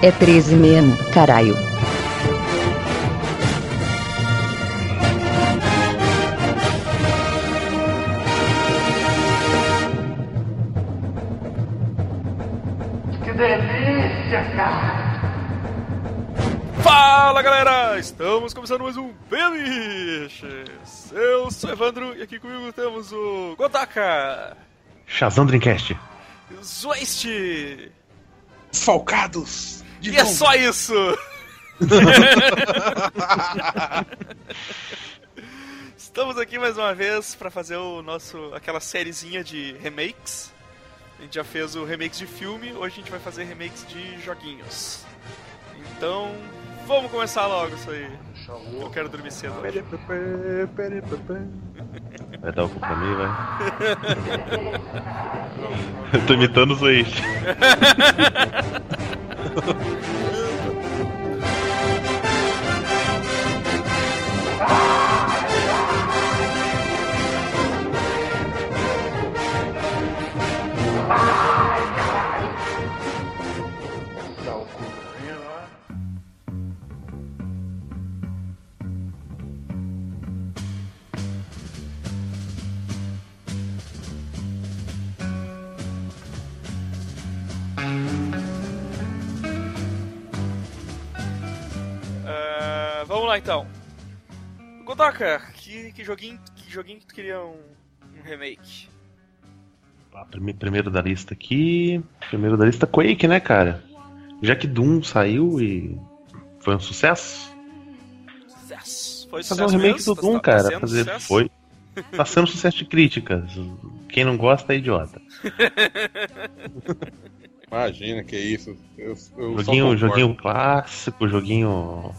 É 13 mesmo, caralho. Que delícia, cara! Fala galera, estamos começando mais um Beliches. Eu sou Evandro e aqui comigo temos o Godaka, Shazam Dreamcast. Zoist Falcados! De e é só isso. Estamos aqui mais uma vez para fazer o nosso aquela sériezinha de remakes. A gente já fez o remakes de filme, hoje a gente vai fazer remakes de joguinhos. Então, vamos começar logo isso aí. Eu quero dormir cedo. hoje. Vai dar o cu pra mim, vai. Eu tô imitando o Zoist. Vamos lá então. Godaka, que, que joguinho que joguinho que tu queria um, um remake? Tá, prime- Primeiro da lista aqui. Primeiro da lista Quake, né, cara? Já que Doom saiu e foi um sucesso. Sucesso. Foi Fazer um sucesso remake mesmo? do Tá- Doom, tá cara. Fazer sucesso? foi. Tá sendo sucesso de críticas. Quem não gosta é idiota. Imagina que isso. Eu, eu Joguinho, joguinho clássico, joguinho.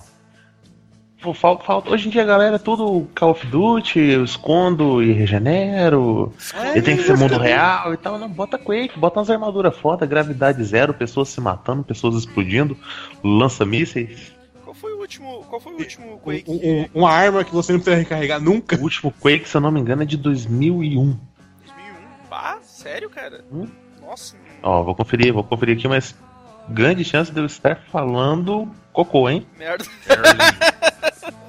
Falta, falta- Hoje em dia a galera é tudo Call of Duty, eu escondo e regenero. Ele tem que ser mundo real e tal. Não, bota Quake, bota umas armaduras foda, gravidade zero, pessoas se matando, pessoas explodindo, lança mísseis. Qual foi o último, qual foi o último Quake? Um- um- uma arma que você não precisa recarregar nunca. O último Quake, se eu não me engano, é de 2001. 2001? Ah, sério, cara? Hum? Nossa. Ó, vou conferir, vou conferir aqui, mas grande chance de eu estar falando cocô, hein? Merda.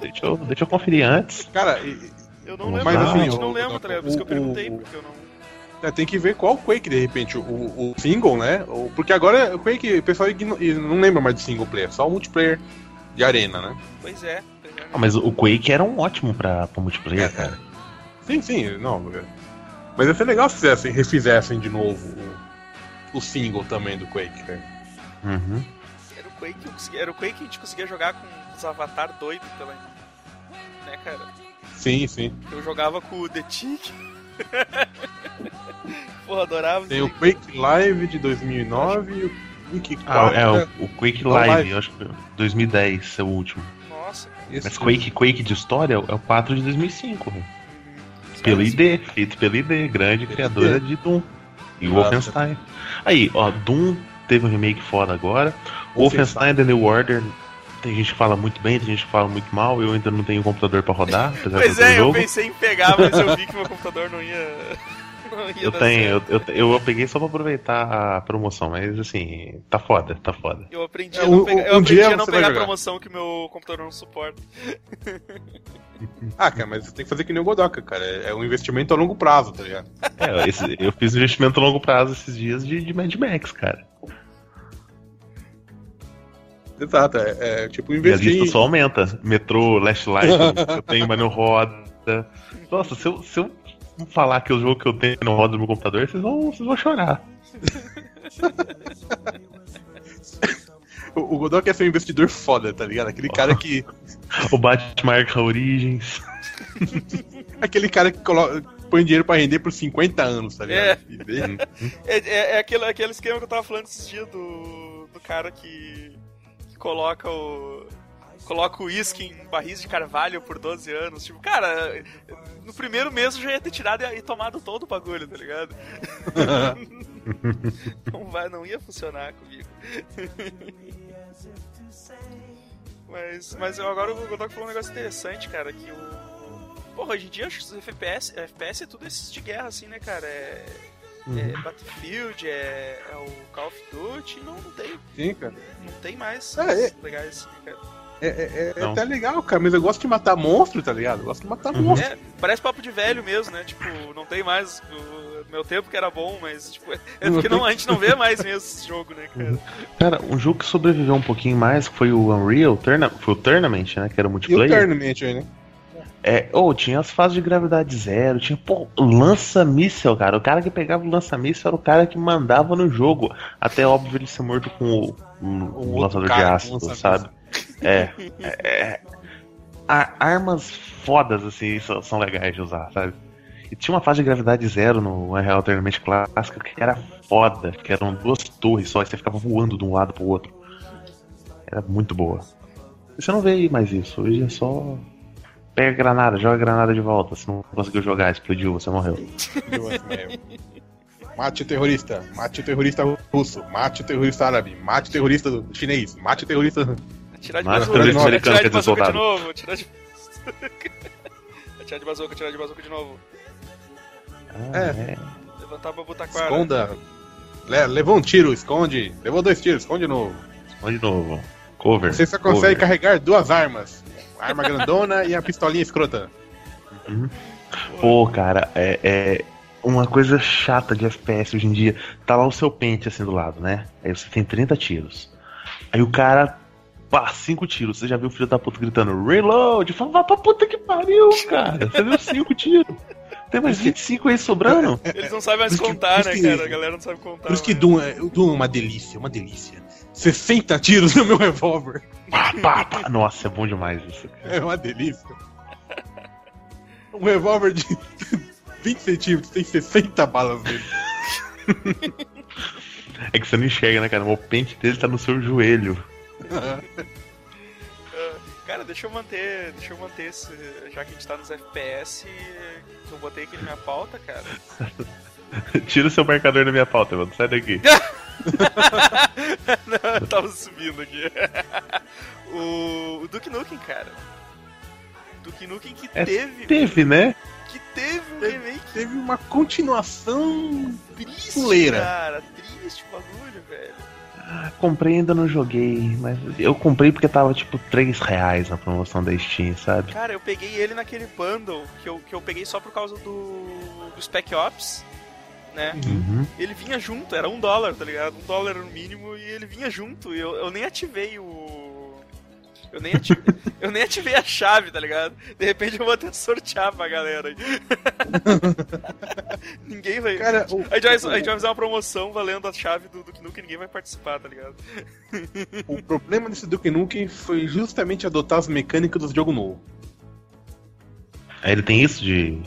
Deixa eu, deixa eu conferir antes. Cara, e- Eu não Mas lembro, assim, realmente o- não lembro, tá ligado? Por isso que eu perguntei, porque eu não. é, tem que ver qual Quake, de repente, o, o single, né? Porque agora o Quake, o pessoal não lembra mais de single player, só o multiplayer de arena, né? Pois é. pois é. Ah, mas o Quake era um ótimo pra, pra multiplayer, cara. Sim, sim, não. é. Mas ia ser legal se fizessem, refizessem de novo o, o single também do Quake, né? Uhum. Era o Quake eu era o Quake que a gente conseguia jogar com os avatar doidos pela. Né, cara? Sim, sim. Eu jogava com o The Tick. Porra, adorava Tem o. Quake Live de 2009 e o Quake 4. Ah, é, o, o Quake Não, Live, Live. eu acho que 2010 é o último. Nossa, cara. Mas Quake, Quake de história é o 4 de 2005. velho. Uhum. Pelo ID, feito pela ID, grande criadora de Doom. E o Nossa. Wolfenstein. Aí, ó, Doom teve um remake foda agora. Wolfenstein The New Order, tem gente que fala muito bem, tem gente que fala muito mal. Eu ainda não tenho computador pra rodar, Pois é, eu jogo. pensei em pegar, mas eu vi que meu computador não ia. Não ia Eu dar tenho, eu, eu, eu peguei só pra aproveitar a promoção, mas assim, tá foda, tá foda. Eu aprendi É, a não um- pegar, um eu aprendi dia a não pegar a promoção que meu computador não suporta. Ah, cara, mas você tem que fazer que nem o Godoka, cara. É é um investimento a longo prazo, tá ligado? É, esse- eu fiz investimento a longo prazo esses dias de, de Mad Max, cara. Exato, é, é tipo E a investir. lista só aumenta. Metrô, Last Light, eu- tenho, mas não roda. Nossa, se eu, se eu falar que o jogo que eu tenho não roda no meu computador, vocês vão, vocês vão chorar. O, o Godoka é ser um investidor foda, tá ligado? Aquele cara que. O Batman Arca Origins. aquele cara que coloca, põe dinheiro pra render por 50 anos, tá ligado? É. É, é, é aquele, aquele esquema que eu tava falando esses dias do, do cara que coloca o. Coloca o uísque em barris de carvalho por 12 anos. Tipo, cara, no primeiro mês eu já ia ter tirado e, tomado todo o bagulho, tá ligado? não, vai, não ia funcionar comigo. mas, mas eu- agora o Godok falou um negócio interessante, cara, que o. Porra, hoje em dia acho que os FPS, FPS é tudo esses de guerra, assim, né, cara? É. é Battlefield, é, é o Call of Duty, não, não tem, Sim, cara. não tem mais É, é. legais. cara. É, é, é até legal, cara, mas eu gosto de matar monstro, tá ligado? Eu gosto de matar Uhum. monstro. É, parece papo de velho mesmo, né? Tipo, não tem mais o meu tempo que era bom, mas tipo, é porque não, a gente não vê mais mesmo esse jogo, né, cara? Cara, um jogo que sobreviveu um pouquinho mais foi o Unreal, Tourna foi o Tournament, né? Que era o E o multiplayer. Tournament aí, né? É, ou tinha as fases de gravidade zero, tinha, pô, lança-míssel, cara. O cara que pegava o lança-míssel era o cara que mandava no jogo. Até óbvio ele ser morto com o, um- O um lançador de ácido, sabe? É. é, é. A- armas fodas, assim, são, são legais de usar, sabe? E tinha uma fase de gravidade zero no Unreal Tournament clássico que era foda, que eram duas torres só, e você ficava voando de um lado pro outro. Era muito boa. Você não vê mais isso, hoje é só. Pega a granada, joga a granada de volta. Se não conseguiu jogar, explodiu, você morreu. Mate o terrorista, mate o terrorista russo, mate o terrorista árabe, mate o terrorista chinês, mate o terrorista. Atirar de terrorista americano, atirar de bazuca de novo, atirar de Atirar de bazuca, atirar de bazuca de novo. Ah, É. Levantar pra butaquara. Esconda. Le- levou um tiro, esconde. Levou dois tiros, esconde de novo. Vamos de novo. Cover. Você só consegue cover. carregar duas armas. A arma grandona e a pistolinha escrota. Pô, cara, é, é uma coisa chata de FPS hoje em dia. Tá lá o seu pente assim do lado, né? Aí você tem 30 tiros. Aí o cara. Pá, 5 tiros. Você já viu o filho da puta gritando reload? Fala, vai pra puta que pariu, cara. Você viu 5 tiros. Tem mais 25 aí sobrando? Eles não sabem mais que- contar, por né, que- cara? A galera não sabe contar. Por isso que mais. Doom é, o Doom é uma delícia, uma delícia. 60 tiros no meu revólver. Pá, pá, pá. Nossa, é bom demais isso. cara. É uma delícia. Um revólver de 20 centímetros tem 60 balas nele. É que você não enxerga, né, cara? O pente dele tá no seu joelho. Cara, deixa eu manter. Deixa eu manter esse. Já que a gente tá nos FPS, eu botei aqui na minha pauta, cara. Tira o seu marcador da minha pauta, mano. Sai daqui. Não, eu tava subindo aqui. o, o Duke Nukem, cara. Duke Nukem que É, teve. Teve, né? Que teve um remake Teve uma continuação triste, fuleira. cara. Triste o bagulho, velho. Ah, comprei e ainda não joguei, mas eu comprei porque tava tipo 3 reais na promoção da Steam, sabe? Cara, eu peguei ele naquele bundle que eu, que eu peguei só por causa do, do Spec Ops, né? Uhum. Ele vinha junto, era um dólar, tá ligado? Um dólar no mínimo e ele vinha junto. E eu, eu nem ativei o. Eu nem, ativei, eu nem ativei a chave, tá ligado? De repente eu vou até sortear pra galera aí. ninguém vai. Cara, o, A gente, vai, a gente vai fazer uma promoção valendo a chave do Duke Nukem e ninguém vai participar, tá ligado? o problema desse Duke Nukem foi justamente adotar as mecânicas do jogo novo. Aí ele tem isso de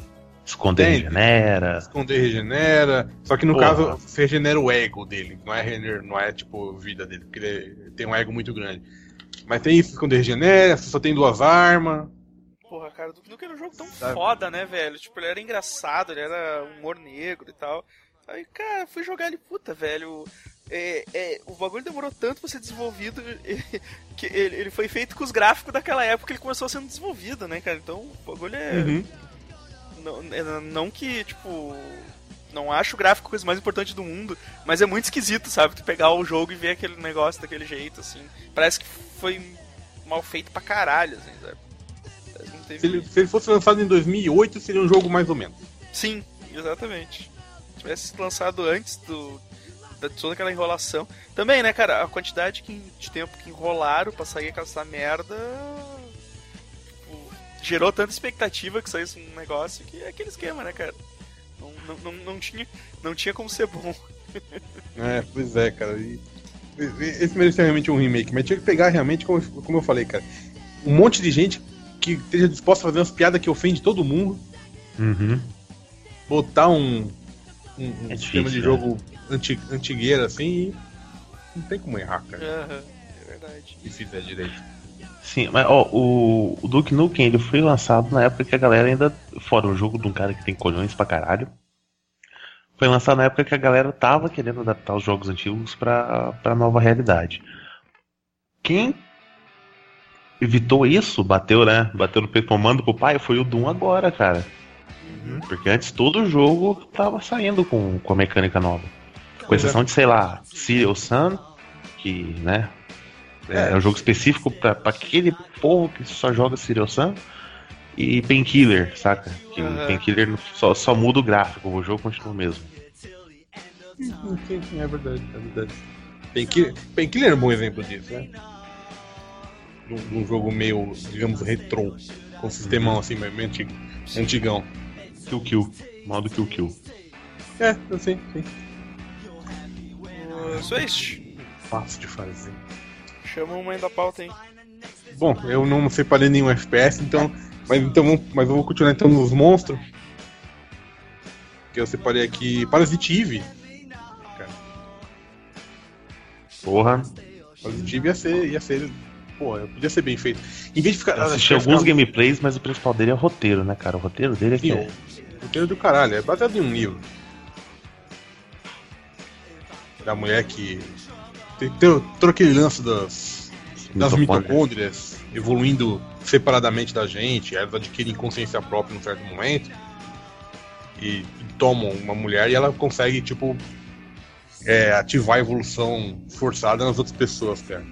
esconder Tem. regenera. Esconder regenera. Só que no Porra. caso, você regenera o ego dele. Não é, regener, não é tipo vida dele, porque ele tem um ego muito grande. Mas tem isso, esconder regenera, você só tem duas armas. Porra, cara, o Duke Nukem era um jogo tão Sabe? foda, né, velho? Tipo, ele era engraçado, ele era humor negro e tal. Aí, cara, fui jogar ele, puta, velho. É, é, o bagulho demorou tanto pra ser desenvolvido que ele, ele foi feito com os gráficos daquela época que ele começou sendo desenvolvido, né, cara? Então, o bagulho é. Uhum. Não, é- não que, tipo. Não acho o gráfico a coisa mais importante do mundo, mas é muito esquisito, sabe? Tu pegar o jogo e ver aquele negócio daquele jeito, assim. Parece que foi mal feito pra caralho, assim, sabe? Teve- Se ele, se ele fosse lançado em 2008, seria um jogo mais ou menos. Sim, exatamente. Se tivesse lançado antes do, da toda aquela enrolação. Também, né, cara, a quantidade que- de tempo que enrolaram pra sair aquela merda. Gerou tanta expectativa que saísse um negócio que é aquele esquema, né, cara? Não, não, não, não tinha, não tinha como ser bom. É, pois é, cara. E, e- esse merecia realmente um remake, mas tinha que pegar realmente, como, como eu falei, cara, um monte de gente que esteja disposta a fazer umas piadas que ofende todo mundo, Uhum. botar um, um, um É sistema difícil, de né? jogo anti, antigueiro assim e não tem como errar, cara, Aham, é verdade. se fizer direito. Sim, mas ó, o, o Duke Nukem ele foi lançado na época que a galera ainda. Fora o jogo de um cara que tem colhões pra caralho. Foi lançado na época que a galera tava querendo adaptar os jogos antigos pra, pra nova realidade. Quem evitou isso, bateu, né? Bateu no peito tomando pro pai, foi o Doom agora, cara. Porque antes todo jogo tava saindo com, com a mecânica nova. Com exceção de, sei lá, Serial Sun, que, né? É, é um jogo específico pra, pra aquele povo que só joga Serial Sun. E Painkiller, saca? Que Aham. Painkiller só, só muda o gráfico, o jogo continua o mesmo. Sim, sim, é verdade, é verdade. Painkiller Painkiller é um bom exemplo disso, né? De um, de um jogo meio, digamos, retrô. Com um sistemão assim, meio antigo, antigão. Kill Kill. Modo Kill Kill. É, assim, sim. O Switch, Fácil de fazer. Chama uma da pauta, hein? Bom, eu não separei nenhum FPS, então. Mas então vamos- mas eu vou continuar então nos monstros. Que eu separei aqui Parasite Eve. Porra. Parasite Eve ia ser. ia ser. Pô, podia ser bem feito. Em vez de ficar. Eu assisti alguns gameplays, mas o principal dele é o roteiro, né, cara? O roteiro dele é que é. o roteiro do caralho, é baseado em um livro. Da mulher que. Tem, tem todo aquele lance das, das Mitocôndrias. evoluindo separadamente da gente, elas adquirem consciência própria num certo momento. E, e tomam uma mulher e ela consegue, tipo. é, ativar a evolução forçada nas outras pessoas, cara.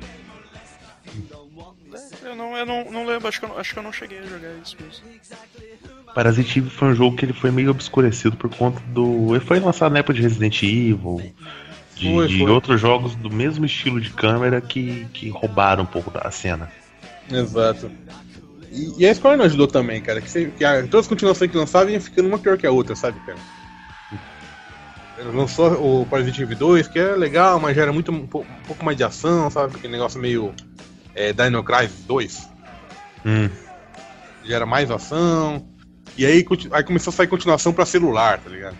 É, Eu não, eu não, não lembro, acho que, eu, não- acho que eu não cheguei a jogar isso mesmo. Parasite Eve foi um jogo que ele foi meio obscurecido por conta do. Ele foi lançado na época de Resident Evil, de, Foi, foi. outros jogos do mesmo estilo de câmera que, que roubaram um pouco da cena. Exato. E, e a Square não ajudou também, cara. Que, você- que a- todas as continuações que lançavam iam ficando uma pior que a outra, sabe, cara? Lançou o Parasite Eve 2, que é legal, mas já era muito, um, pou- um pouco mais de ação, sabe? Aquele negócio meio é, Dino Crisis 2. Hum. Já era mais ação. E aí, aí começou a sair continuação pra celular, tá ligado?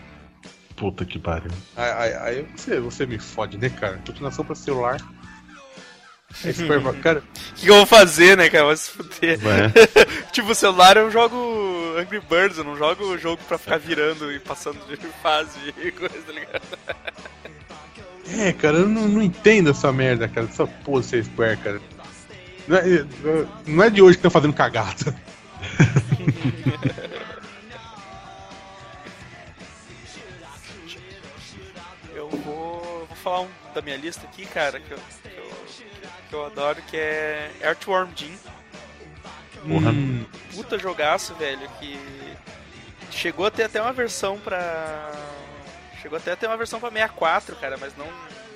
Puta que pariu. Aí, aí- aí você, você me fode, né, cara? Continuação pra celular. Aí Square fala, cara, O que, que eu vou fazer, né, cara? Vai se fuder. É. tipo, o celular eu jogo Angry Birds, eu não jogo o jogo pra ficar virando e passando de fase e coisa, tá ligado? É, cara, eu não, não entendo essa merda, cara. Essa porra de ser Square, cara. Não é, não é de hoje que estão fazendo cagada. Falar um da minha lista aqui, cara, que eu, que eu, que eu adoro, que é Earthworm Jim. Porra. Hum, Puta jogaço, velho, que chegou a ter até uma versão pra... Chegou até a ter uma versão pra 64, cara, mas não...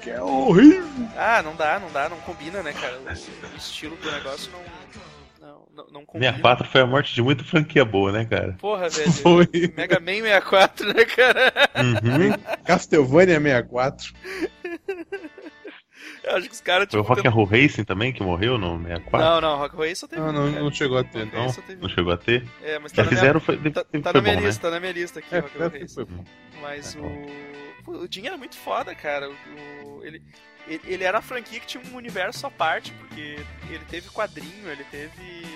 que é horrível. Ah, não dá, não dá, não combina, né, cara? O, estilo do negócio não... Não, não, não combina. 64 foi a morte de muita franquia boa, né, cara? Porra, velho. Foi. Mega Man 64, né, cara? Uhum. Castlevania 64. Eu acho que os caras, Foi o tipo... Rock and Roll Racing também que morreu no 64? Não, não, Rock Way só teve Ah, não, cara. não chegou a ter, Rock não. Só teve Não chegou a ter? É, mas tá Já na minha, fizeram, foi, tá, foi tá na minha bom, né? lista, tá na minha lista aqui, É, Rock bom. Mas Tá o... Pô, o Jim era muito foda, cara. O... o- Ele... ele... ele era uma franquia que tinha um universo à parte, porque ele teve quadrinho, ele teve...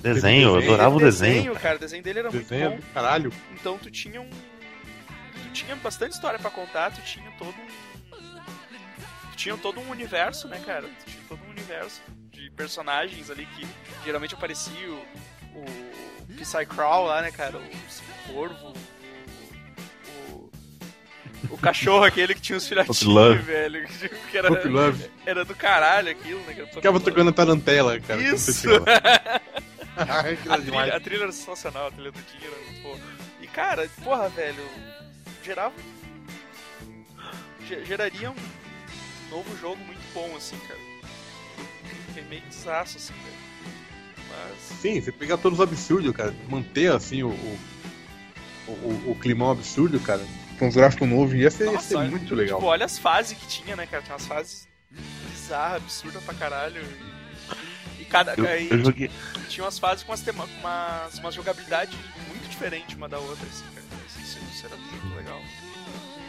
Desenho, eu adorava o teve desenho. cara. O desenho dele era Desenho muito bom. do caralho. Então tu tinha um. Tu tinha bastante história pra contar, tu tinha todo um. Tinha todo um universo, né, cara? Tinha todo um universo de personagens ali que geralmente aparecia o. O Psycrawl lá, né, cara? O Corvo. O. O, o cachorro aquele que tinha os filhotinhos, Love. velho. que- era, era do caralho aquilo, né? cara? Ficava tocando a tarantela, cara. Isso! A é trilha, a trilha era sensacional, a trilha do boa. E cara, porra, velho, gerava. ge- Geraria um novo jogo muito bom, assim, cara. Remakezaço, assim, velho. Mas. Sim, você pegar todos os absurdos, cara. Manter assim o. o, o, o climão absurdo, cara. Com os gráficos novos, ia ser, ia Nossa, ser olha, muito legal. Tipo, olha as fases que tinha, né, cara? Tinha umas fases bizarras, absurdas pra caralho. E, e cada. Eu, e eu joguei. tinha umas fases com umas, tema, com umas, uma jogabilidade muito diferente uma da outra, assim, cara. Isso, isso era muito legal.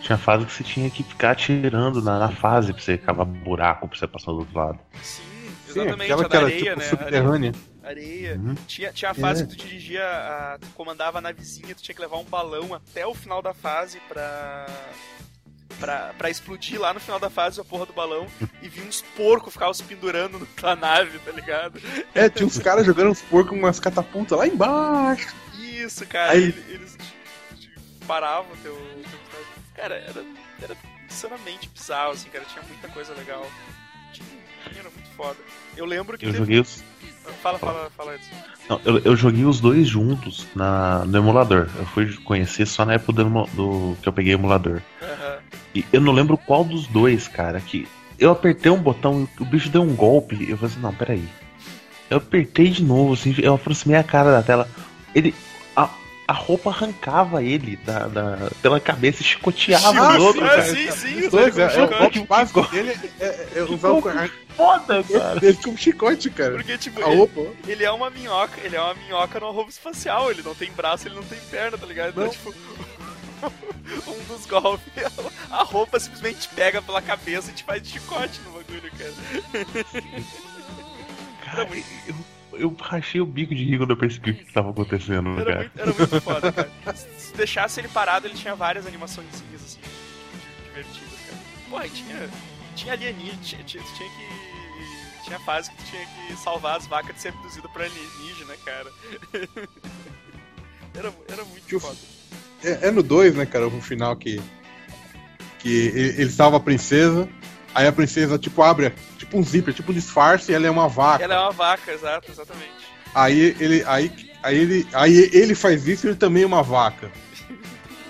Tinha fase que você tinha que ficar atirando na, na fase pra você cavar buraco pra você passar do outro lado. Sim, Sim, exatamente, aquela a que da era areia, tipo né? Areia. subterrânea. areia. Uhum. Tinha, tinha a fase É. que tu dirigia, a, tu comandava a navezinha, tu tinha que levar um balão até o final da fase pra. Pra, pra explodir lá no final da fase a porra do balão e vi uns porcos ficar se pendurando na tua nave, tá ligado? É, tinha uns caras jogando uns porcos com umas catapultas lá embaixo. Isso, cara. Aí- ele- Eles te- te paravam o teu, teu. Cara, era, era insanamente bizarro, assim, cara. Tinha muita coisa legal. Tinha, era muito foda. Eu lembro que Eu teve- joguei os. Fala, fala, fala antes. Não, eu, eu joguei os dois juntos na, no emulador. Eu fui conhecer só na época do, do- que eu peguei o emulador. Aham. E eu não lembro qual dos dois, cara, que eu apertei um botão e o bicho deu um golpe. E eu falei assim, não, peraí. Eu apertei de novo, assim, eu aproximei a cara da tela. Ele. A, roupa arrancava ele da, da- pela cabeça e chicoteava Ah, os outros, Ah, cara. sim, sim, Os usou dois, ele é, é o chicote. golpe básico dele é, é, é usar o Foda, cara. dele como chicote, cara. Porque, tipo, A ele, roupa. ele é uma minhoca, ele é uma minhoca numa roupa espacial, ele não tem braço, ele não tem perna, tá ligado? Então, Não. tipo, um dos golpes, a roupa simplesmente pega pela cabeça e te faz de chicote no bagulho, cara. Cara, eu, eu rachei o bico de rir quando eu percebi o que tava acontecendo, Era cara. muito, era muito foda, cara. Se deixasse ele parado, ele tinha várias animações assim, divertidas, cara. Porra, e tinha, tinha alienígena, tinha, tinha, tinha que... Tinha fase que tu tinha que salvar as vacas de ser abduzida por alienígena, cara. Era, era muito Tio- foda. É, é no 2, né, cara, o final que. Que ele, ele salva a princesa, aí a princesa, tipo, abre tipo um zíper, tipo um disfarce e ela é uma vaca. Ela é uma vaca, exato, exatamente. Aí ele. Aí, aí ele. Aí ele faz isso e ele também é uma vaca.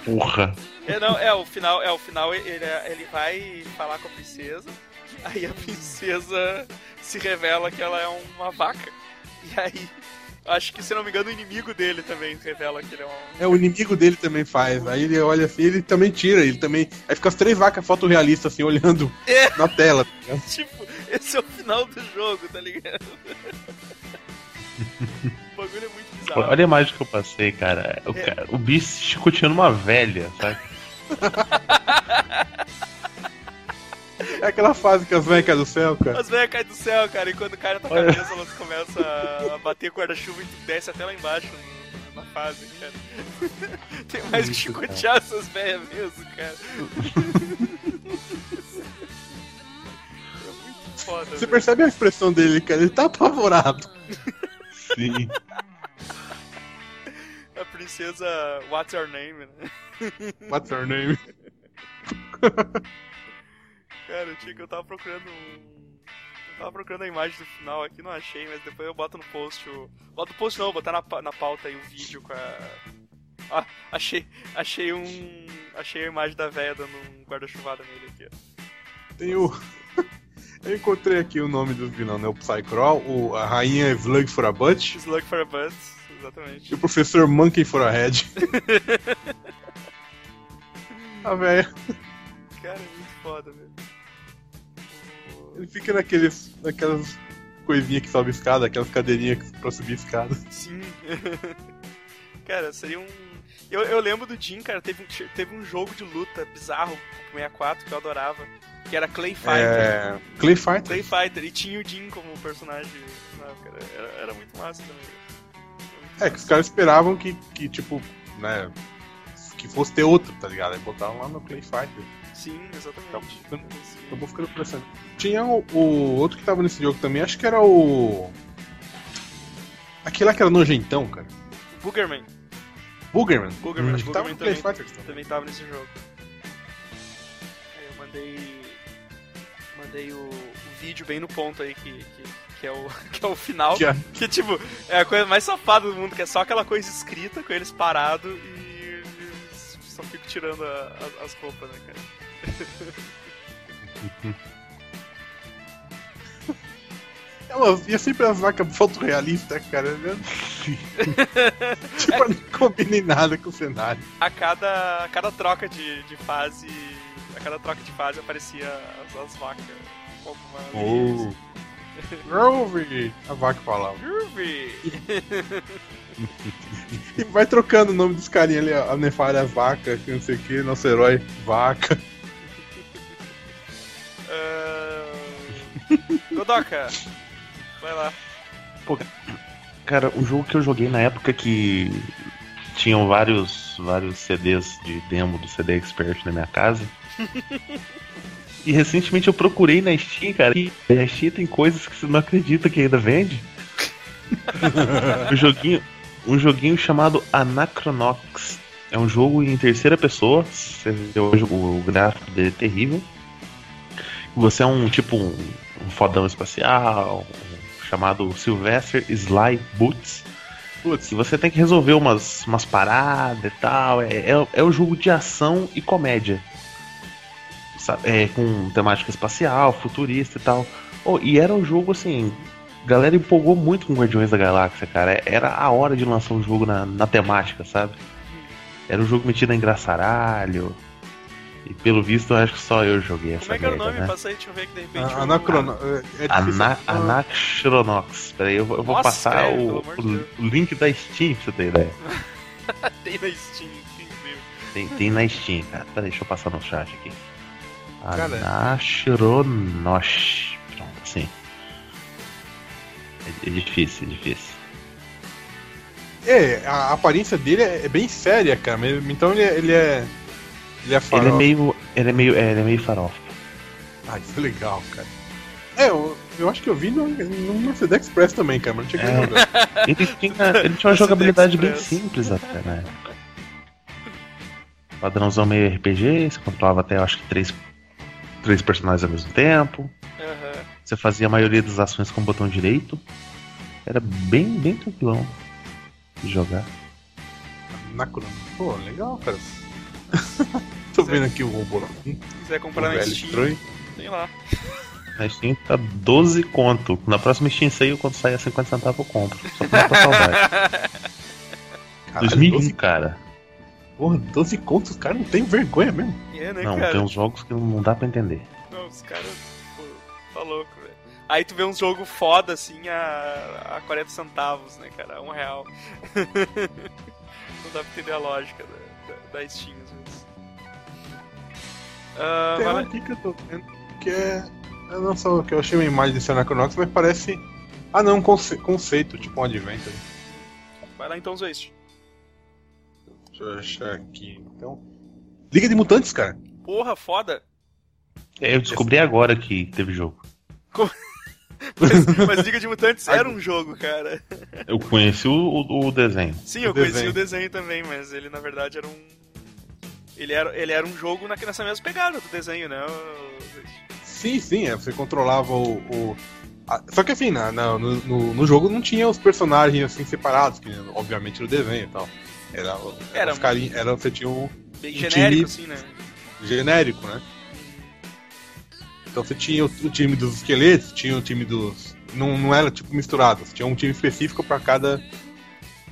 Porra. É, não, é, o final, é, o final ele, ele vai falar com a princesa, aí a princesa se revela que ela é uma vaca. E aí, acho que, se não me engano, o inimigo dele também revela que ele é um. É, o inimigo dele também faz. Aí ele olha assim, ele também tira, ele também. Aí fica as três vacas fotorrealistas assim, olhando É. na tela. tá ligado? Tipo, esse é o final do jogo, tá ligado? o bagulho é muito bizarro. Olha a imagem que eu passei, cara. O, É. cara, o bicho chicoteando uma velha, sabe? É aquela fase que as velhas caem do céu, cara. As velhas caem do céu, cara, e quando cai na tua Olha. cabeça, elas começam a bater guarda-chuva e tu desce até lá embaixo na fase, cara. Tem mais que cara. chicotear essas velhas mesmo, cara. foda. Você velho. percebe a expressão dele, cara? Ele tá apavorado. Sim. A princesa What's Your Name, né? What's your name? Cara, eu, tinha, que- eu tava procurando um. Eu tava procurando a imagem do final aqui, não achei, mas depois eu boto no post o. Boto no post não, vou botar na, na pauta aí o vídeo com a. Ah, achei. Achei um. Achei a imagem da véia dando um guarda-chuvada nele aqui, ó. Tem o. Eu encontrei aqui o nome do vilão, né? O Psycrawl, o, a rainha Slug for a Butt Slug for a Buzz, exatamente. e o professor Monkey for a Head. a velha. Cara, é muito foda, velho. Ele fica naqueles. naquelas coisinhas que sobe escada, aquelas cadeirinhas pra subir escada. Sim. cara, seria um. Eu, eu lembro do Jim, cara, teve, um- teve um jogo de luta bizarro pro 64 que eu adorava. Que era Clay Fighter. É. Clay Fighter. Clay Fighter, e tinha o Jim como personagem. Era, era muito massa também. É, que os caras esperavam que, que, tipo, né. Que fosse ter outro, tá ligado? Aí botaram lá no Clay Fighter. Sim, exatamente. Acabou ficando parecendo. Tinha o, o outro que tava nesse jogo também, acho que era o. Aquele lá que era nojentão, cara. Boogerman. Boogerman. Boogerman, Acho que tava no também. Fighter. Também tava nesse jogo. Aí eu mandei. Mandei o, o vídeo bem no ponto aí que, que, que é, o, que é o final. Que é- Que, tipo, é a coisa mais safada do mundo, que é só aquela coisa escrita com eles parados e eles só fico tirando a- a- as roupas, né, cara? Ela, e é sempre as vacas fotorrealistas, cara. né? tipo, não combina em nada com o cenário. A cada, a cada troca de, de fase. A cada troca de fase aparecia as, as vacas com alguma. Groovy! A vaca falava. Groovy! E vai trocando o nome dos carinha ali, a Nefária Vaca, que não sei o que, nosso herói, Vaca. Ah, Godoka, vai lá. Cara, um jogo que eu joguei na época que tinham vários, vários CDs de demo do CD Expert na minha casa. E recentemente eu procurei na Steam, cara. E na Steam tem coisas que você não acredita que ainda vende. o joguinho. um joguinho chamado Anachronox. É um jogo em terceira pessoa. Você vê hoje o gráfico dele é terrível. Você é um tipo um, um fodão espacial, um chamado Sylvester Sly Boots. Putz, você tem que resolver umas, umas paradas e tal. É, é, é um jogo de ação e comédia. É, com temática espacial, futurista e tal. Oh, e era um jogo assim. A galera empolgou muito com Guardiões da Galáxia, cara. Era a hora de lançar um jogo na, na temática, sabe? Era um jogo metido em engraçaralho. E pelo visto, eu acho que só eu joguei essa Como é que era o merda, nome? né? Passa aí, deixa eu ver aqui de repente. a- eu- Anacrono... É, é difícil. Ana Anaxronox. Peraí, eu, vou- eu vou Nossa, passar o, o- o link da Steam pra você ter ideia. Tem na Steam, que incrível. Tem, tem na Steam, cara. Peraí, deixa eu passar no chat aqui. Cara. Anachronosh. Pronto, sim. É, é difícil, é difícil. É, a aparência dele é, é bem séria, cara. Então ele é. Ele é, ele é Ele farofa. é meio. Ele é meio. É, ele é meio farofa. Ah, isso é legal, cara. É, eu, eu acho que eu vi no, no Mercedes Express também, cara, mas não tinha que É. Ele tinha, ele tinha uma jogabilidade bem simples até na época. Padrãozão meio RPG, você controlava até eu acho que três, três personagens ao mesmo tempo. Aham. Você fazia a maioria das ações com o botão direito. Era bem, bem tranquilão de jogar. Anacrono. Pô, legal, cara. Tô vendo aqui o robô. Se quiser O comprar na Steam, estranho. tem lá. Na Steam tá 12 conto. Na próxima Steam Sale, quando sair a 50 centavos, eu compro. Só pra saudade. Caralho, 2001, 12, cara. Porra, 12 contos, os caras não tem vergonha mesmo. É, né, Não, cara? tem uns jogos que não dá pra entender. Não, os caras. pô, Tá louco, velho. Aí tu vê uns jogos foda assim a, a 40 centavos, né, cara? Um real. não dá pra entender a lógica da, da, da Steam às vezes. Ah, Tem um vai lá. aqui que eu tô vendo que é. Eu não só que eu achei uma imagem desse Anacronox, mas parece. Ah não, um conce- conceito, tipo um Adventure. vai lá então, Zwist. Deixa eu achar aqui. Então. Liga de Mutantes, cara. Porra, foda. É, Eu descobri agora que teve jogo. Mas, mas Liga de Mutantes era um jogo, cara. Eu conheci o, o- o desenho. Sim, eu O conheci desenho. o desenho também, mas ele na verdade era um. Ele era, ele era um jogo na, nessa mesma pegada do desenho, né? Sim, sim, é, você controlava o. o- a- só que assim, na- na- no, no, no jogo não tinha os personagens assim separados, que obviamente no desenho e tal. Era, Era era, um- carinha- era você tinha um Bem Um genérico, time- assim, né? genérico, né? Então você tinha o, o time dos esqueletos, tinha o time dos. Não, não era tipo misturado, você tinha um time específico pra cada,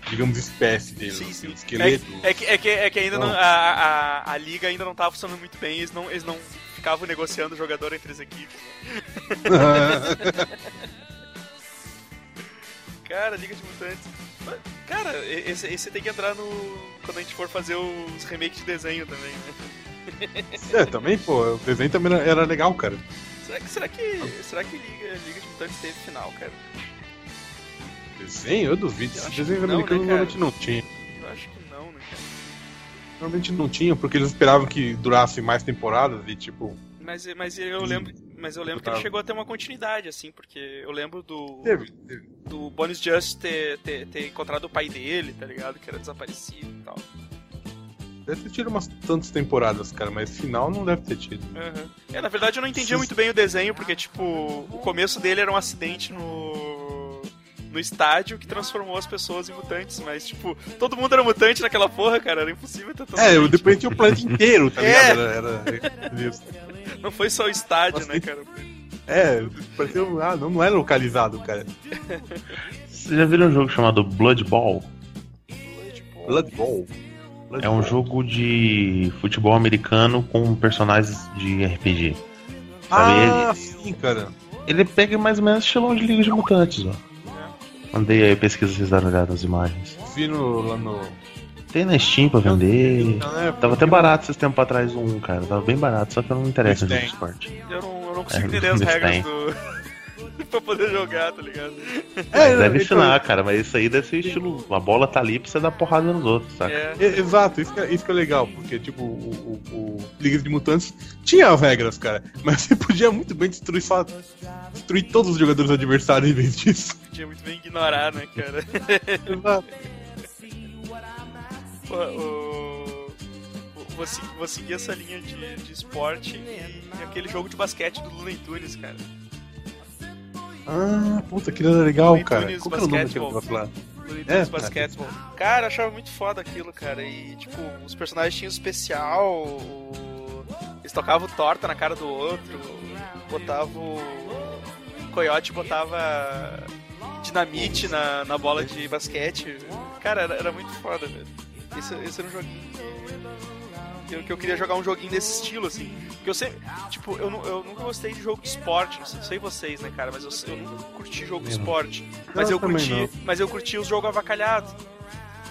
digamos, espécie deles. Sim, assim, sim. Esqueleto. É que, é que, é que ainda não, Não. a, a, a liga ainda não tava funcionando muito bem, eles não, eles não ficavam negociando o jogador entre as equipes. Cara, Liga de Mutantes. Mas, Cara, esse, esse tem que entrar no. Quando a gente for fazer os remakes de desenho também, né? é, também, pô, o desenho também era, legal, cara. Será que, será que, será que Liga, Liga de Mutantes teve final, cara? Desenho? Eu duvido. Eu desenho não, americano né, normalmente não tinha. Eu acho que não, né, cara? Normalmente não tinha, porque eles esperavam que durasse mais temporadas e tipo. Mas, mas eu lembro, mas eu lembro que ele Tava. chegou a ter uma continuidade, assim, porque eu lembro do. Teve. teve. do Bonus Just ter, ter, ter encontrado o pai dele, tá ligado? Que era desaparecido e tal. Deve ter tido umas tantas temporadas, cara, mas final não deve ter tido. Uhum. É, na verdade eu não entendia muito bem o desenho, porque, tipo, o começo dele era um acidente no. no estádio que transformou as pessoas em mutantes, mas, tipo, todo mundo era mutante naquela porra, cara, era impossível ter tanta É, depois tinha o planeta inteiro, tá É. ligado? Era, era isso. Não foi só o estádio, né, Nossa, cara? É, pareceu. Ah, não, não era localizado, cara. Vocês já viram um jogo chamado Blood Ball? Blood. Blood É um jogo de futebol americano com personagens de RPG. Ah, sim, cara. Ele pega mais ou menos estilão de Liga de Mutantes, ó. Mandei aí pesquisa vocês darem uma olhada nas imagens. Vi no, lá no. Tem na Steam pra vender. É, Tava até barato esses tempos atrás um, cara. Tava bem barato, só que eu não me Tem. jogo de esporte. Eu não, eu não consigo É, entender as regras tem. do. pra poder jogar, tá ligado? É, deve então- ensinar, cara, mas isso aí deve ser estilo. A bola tá ali pra você dar porrada nos outros, saca? É. É, Exato, isso que, é, isso que é legal, porque, tipo, o, o, o Liga de Mutantes tinha as regras, cara, mas você podia muito bem destruir só. destruir todos os jogadores adversários em vez disso. Podia muito bem ignorar, né, cara? Exato. O, vou, vou seguir essa linha de, de esporte e, e aquele jogo de basquete do Looney Tunes, cara. Ah, puta, aquilo era legal, Looney cara. Tunes Qual que era o nome daquele negócio lá? Looney É, Tunes cara. Basketball. Cara, eu achava muito foda aquilo, cara. E, tipo, os personagens tinham especial. o- Eles tocavam torta na cara do outro. Botava o. o Coyote botava dinamite na, na bola de basquete. Cara, era, era muito foda, velho. Esse, esse era um joguinho que, eu, que eu queria jogar um joguinho desse estilo, assim. Porque eu sempre. Tipo, eu, eu nunca gostei de jogo de esporte. Não sei, não sei vocês, né, cara? Mas eu, eu nunca curti jogo de esporte. Mas Eu eu curti. não. Mas eu curti os jogos avacalhados.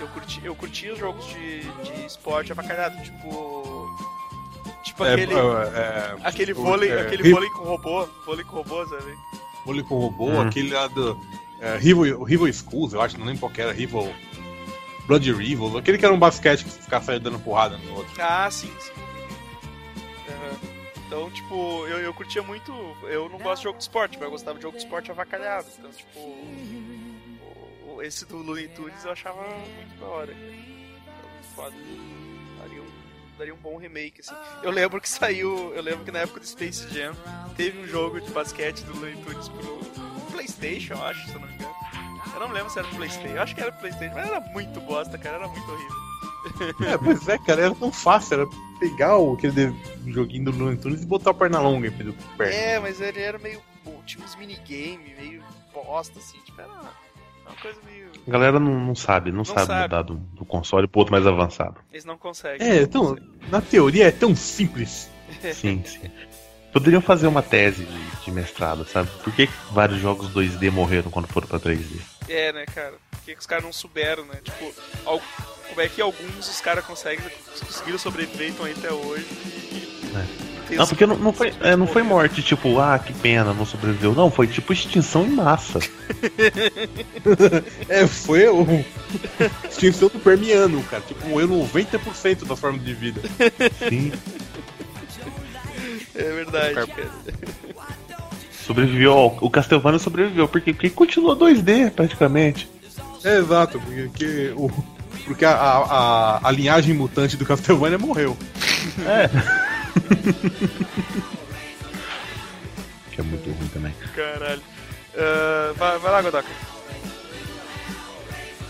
Eu curti, eu curti os jogos de, de esporte avacalhado, tipo. Tipo É, aquele. é, é, aquele vôlei, é, aquele vôlei com robô, vôlei com robô, sabe? Vôlei com robô, Hum. aquele lá do. É, Rival, Rival Schools, eu acho, não lembro qual que era, Rival. Blood Rival, aquele que era um basquete que ficava saindo dando porrada no outro. Ah, sim, sim. Aham. Então, tipo, eu, eu curtia muito. Eu não gosto de jogo de esporte, mas eu gostava de jogo de esporte avacalhado. Então, tipo. esse do Looney Tunes eu achava muito da hora. foda. Daria um, daria um bom remake, assim. Eu lembro que saiu. Eu lembro que na época do Space Jam teve um jogo de basquete do Looney Tunes pro PlayStation, eu acho, se eu não me engano. Eu não lembro se era pro PlayStation. Eu acho que era pro PlayStation, mas era muito bosta, cara. Era muito horrível. É, pois é, cara, era tão fácil, era pegar o, aquele joguinho do Looney Tunes e botar a perna longa do perna. É, mas ele era meio. Tinha uns minigame, meio bosta, assim. Tipo, era uma coisa meio. A galera não, não sabe, não, sabe, sabe. mudar do, do console pro outro mais avançado. Eles não conseguem. É, então, na teoria é tão simples. Sim, sim. Poderiam fazer uma tese de, de mestrado, sabe? Por que vários jogos 2D morreram quando foram pra 3D? É, né, cara? Por que, que os caras não souberam, né? Tipo, al- como é que alguns os caras conseguem, conseguiram sobreviver então aí até hoje? E... tem Não, porque não, não foi, é, não foi morte, tipo, ah, que pena, não sobreviveu. Não, foi tipo extinção em massa. É, foi o. Extinção do Permiano, cara. Tipo, morreu 90% da forma de vida. Sim. É verdade, cara. Sobreviveu, ó, o Castlevania sobreviveu, porque, porque continuou 2D praticamente. É, exato, porque, o, porque a, a, a, a linhagem mutante do Castlevania morreu. É. que é muito ruim também. Caralho. Ah, vai, vai lá, Godaka.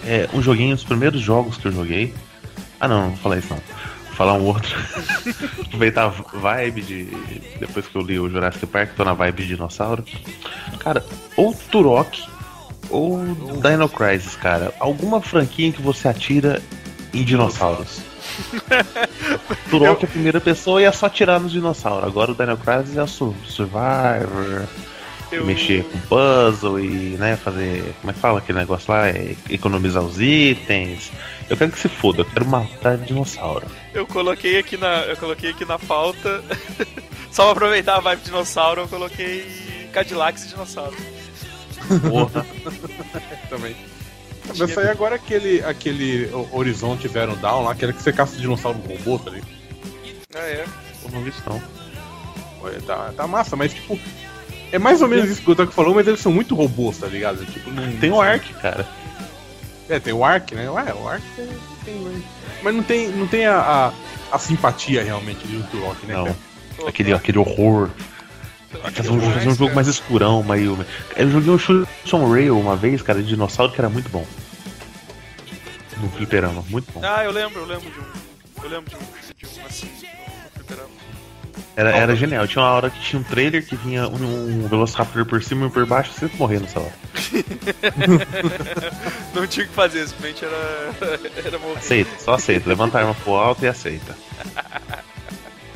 É, um joguinho, os primeiros jogos que eu joguei. Ah não, não vou falar isso não. Falar um outro. Aproveitar a vibe de. Depois que eu li o Jurassic Park, tô na vibe de dinossauro. Cara, ou Turok ou Dino Crisis, cara. Alguma franquia em que você atira em dinossauros. Turok é a primeira pessoa e é só atirar nos dinossauros. Agora o Dino Crisis é o Sur- Survivor, Eu... mexer com puzzle e, né, fazer. Como é que fala aquele negócio lá? É economizar os itens. Eu quero que se foda, eu quero matar dinossauro. Eu coloquei aqui na, eu coloquei aqui na pauta, só pra aproveitar a vibe dinossauro, eu coloquei Cadillacs e dinossauro. Porra. Também. Vai sair agora aquele, aquele Horizonte Zero Down lá, que era que você caça dinossauro no robô, tá ligado? Ah, é. Eu não vi isso não. Olha, Tá, tá massa, mas tipo. É mais ou menos isso que o Otaku falou, mas eles são muito robôs, tá ligado? Tipo, não... Tem o Ark, cara. É, tem o Ark, né? Ué, o Ark tem, tem? Mas não tem, não tem a, a, a simpatia realmente de um Turok, né? Não. cara? Aquele, aquele horror. Fazer um, fazer um jogo mais escurão, meio. Eu joguei um Shoot Rail uma vez, cara, de dinossauro que era muito bom. No fliperama, muito bom. Ah, eu lembro, eu lembro de um. Eu lembro de um, de um assim, no fliperama. Era, era genial. Tinha uma hora que tinha um trailer que vinha um, um Velociraptor por cima e um por baixo, você morrer nessa hora. Não tinha o que fazer, simplesmente era. era morrer. Aceita, só aceita. Levanta a arma pro alto e aceita.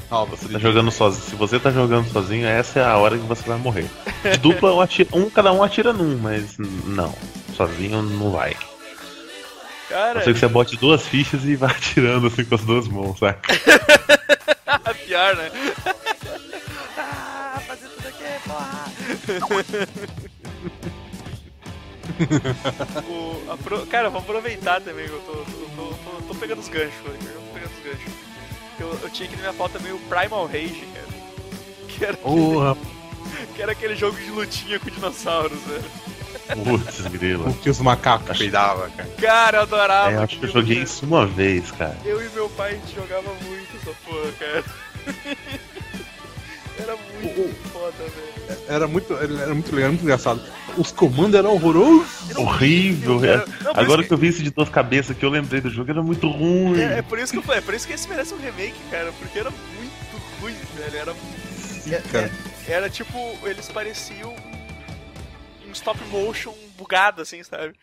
Ah, você Tá jogando sozinho. Se você tá jogando sozinho, essa é a hora que você vai morrer. De dupla, um, atira- um cada um atira num, mas não. Sozinho não vai. Cara, A não ser que você bote duas fichas e vá atirando assim com as duas mãos, saca? pior, né? ah, fazer tudo aqui, porra! o, apro- Cara, vou aproveitar também, eu tô, tô, tô, tô- tô pegando os ganchos eu tô pegando os ganchos. Eu, eu tinha aqui na minha pauta meio Primal Rage, cara. Que era, Porra, que era aquele jogo de lutinha com dinossauros, velho. Putz, grilo. O que os macacos peidavam, cara. Cara, eu adorava. É, eu acho que eu joguei cara. isso uma vez, cara. Eu e meu pai a gente jogava muito essa porra, cara. Era muito foda, velho. Era muito, era muito legal, muito engraçado. Os comandos eram horrorosos. Era Horrível. cara. é. Não, Agora isso que eu vi isso de duas cabeças que eu lembrei do jogo, era muito ruim. É, é por isso que eu falei, é por isso que esse merece um remake, cara, porque era muito ruim, velho. Era, Sim, é- cara. é- era tipo, eles pareciam stop motion bugado, assim, sabe?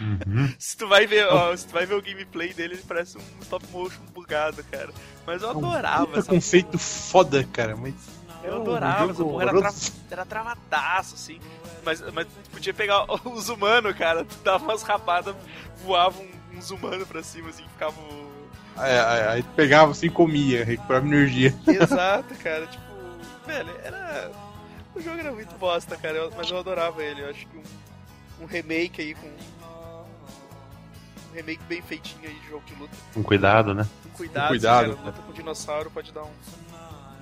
Uhum. Se tu vai ver, ó, se tu vai ver o gameplay dele, ele parece um stop motion bugado, cara. Mas eu adorava Puta essa conceito foda, cara. Mas Eu É um adorava essa porra, era, tra era travadaço, assim. Mas, mas tu podia pegar os humanos, cara, tu dava umas rapadas, voavam uns humanos pra cima, assim, ficavam. aí, aí- pegava assim comia, recuperava energia. Exato, cara, tipo. Velho, era. O jogo era muito bosta, cara, eu- mas eu adorava ele. Eu acho que um, um remake aí com. Um remake bem feitinho aí de jogo de luta. Com cuidado, né? Com cuidado, cuidado, cara, luta com dinossauro pode dar um.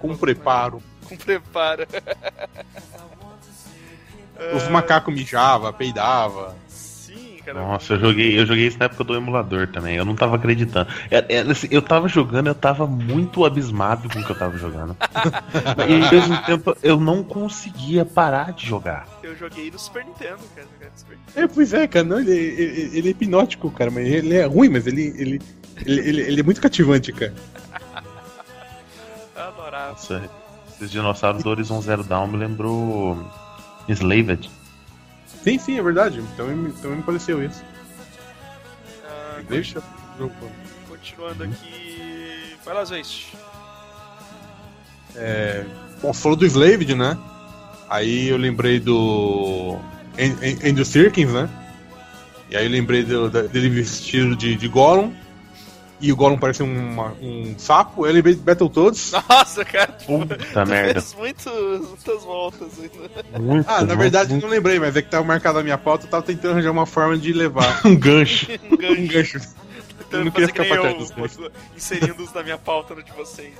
Com preparo. Com preparo. Os macacos mijavam, peidavam. Nossa, eu joguei, eu joguei isso na época do emulador também. Eu não tava acreditando. É- é, assim, eu tava jogando, eu tava muito abismado com o que eu tava jogando. e ao mesmo tempo eu não conseguia parar de jogar. Eu joguei no Super Nintendo, cara. Super Nintendo. É, pois é, cara, não, ele, ele, ele é hipnótico, cara, mas ele é ruim, mas ele, ele, ele, ele, ele é muito cativante, cara. Eu adorava. Nossa, esses dinossauros do Horizon Zero Dawn me lembrou Slaved. Sim, sim, é verdade. Também, me- também me pareceu isso. Ah, Deixa. continuando aqui. Vai lá, Zeist. É, bom, falou do Slaved, né? Aí eu lembrei do. An- An- Andrew Serkins, né? E aí eu lembrei dele vestido de, de Gollum. E o Gollum parece uma- um sapo. Eu lembrei de Battletoads. Nossa, cara. tipo, Puta tu merda. fez muitas, muitas voltas ainda. Muito, Ah, na muito, verdade eu muito. não lembrei, mas é que tava marcado na minha pauta. Eu tava tentando arranjar uma forma de levar um gancho. Um um gancho. Tentando não queria que ficar nem pra eu, trás dos boto- inserindo-os na minha pauta no de vocês.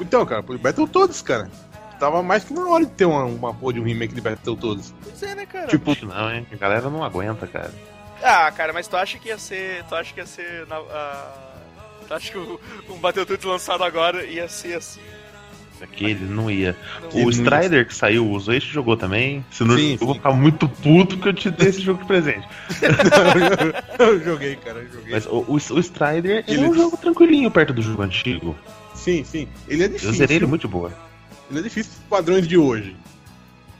Então, cara, Battletoads, cara. Tava mais que na hora de ter uma, uma porra de um remake de Battletoads. Pois é, né, cara? Tipo, Não, hein? A galera não aguenta, cara. Ah, cara, mas tu acha que ia ser. Tu acha que ia ser. Na, a- tu acha que o, um Battletoads lançado agora ia ser assim? Aquele não ia. Não. O Strider que saiu, o Zoeste jogou também. Se não Sim, eu vou ficar muito puto que eu te dei esse jogo de presente. eu joguei, cara, eu joguei. Mas o, o, o Strider ele... É um jogo tranquilinho perto do jogo antigo. Sim, sim. Ele é Eu difícil. zerei ele muito de boa. Ele é difícil pros padrões de hoje.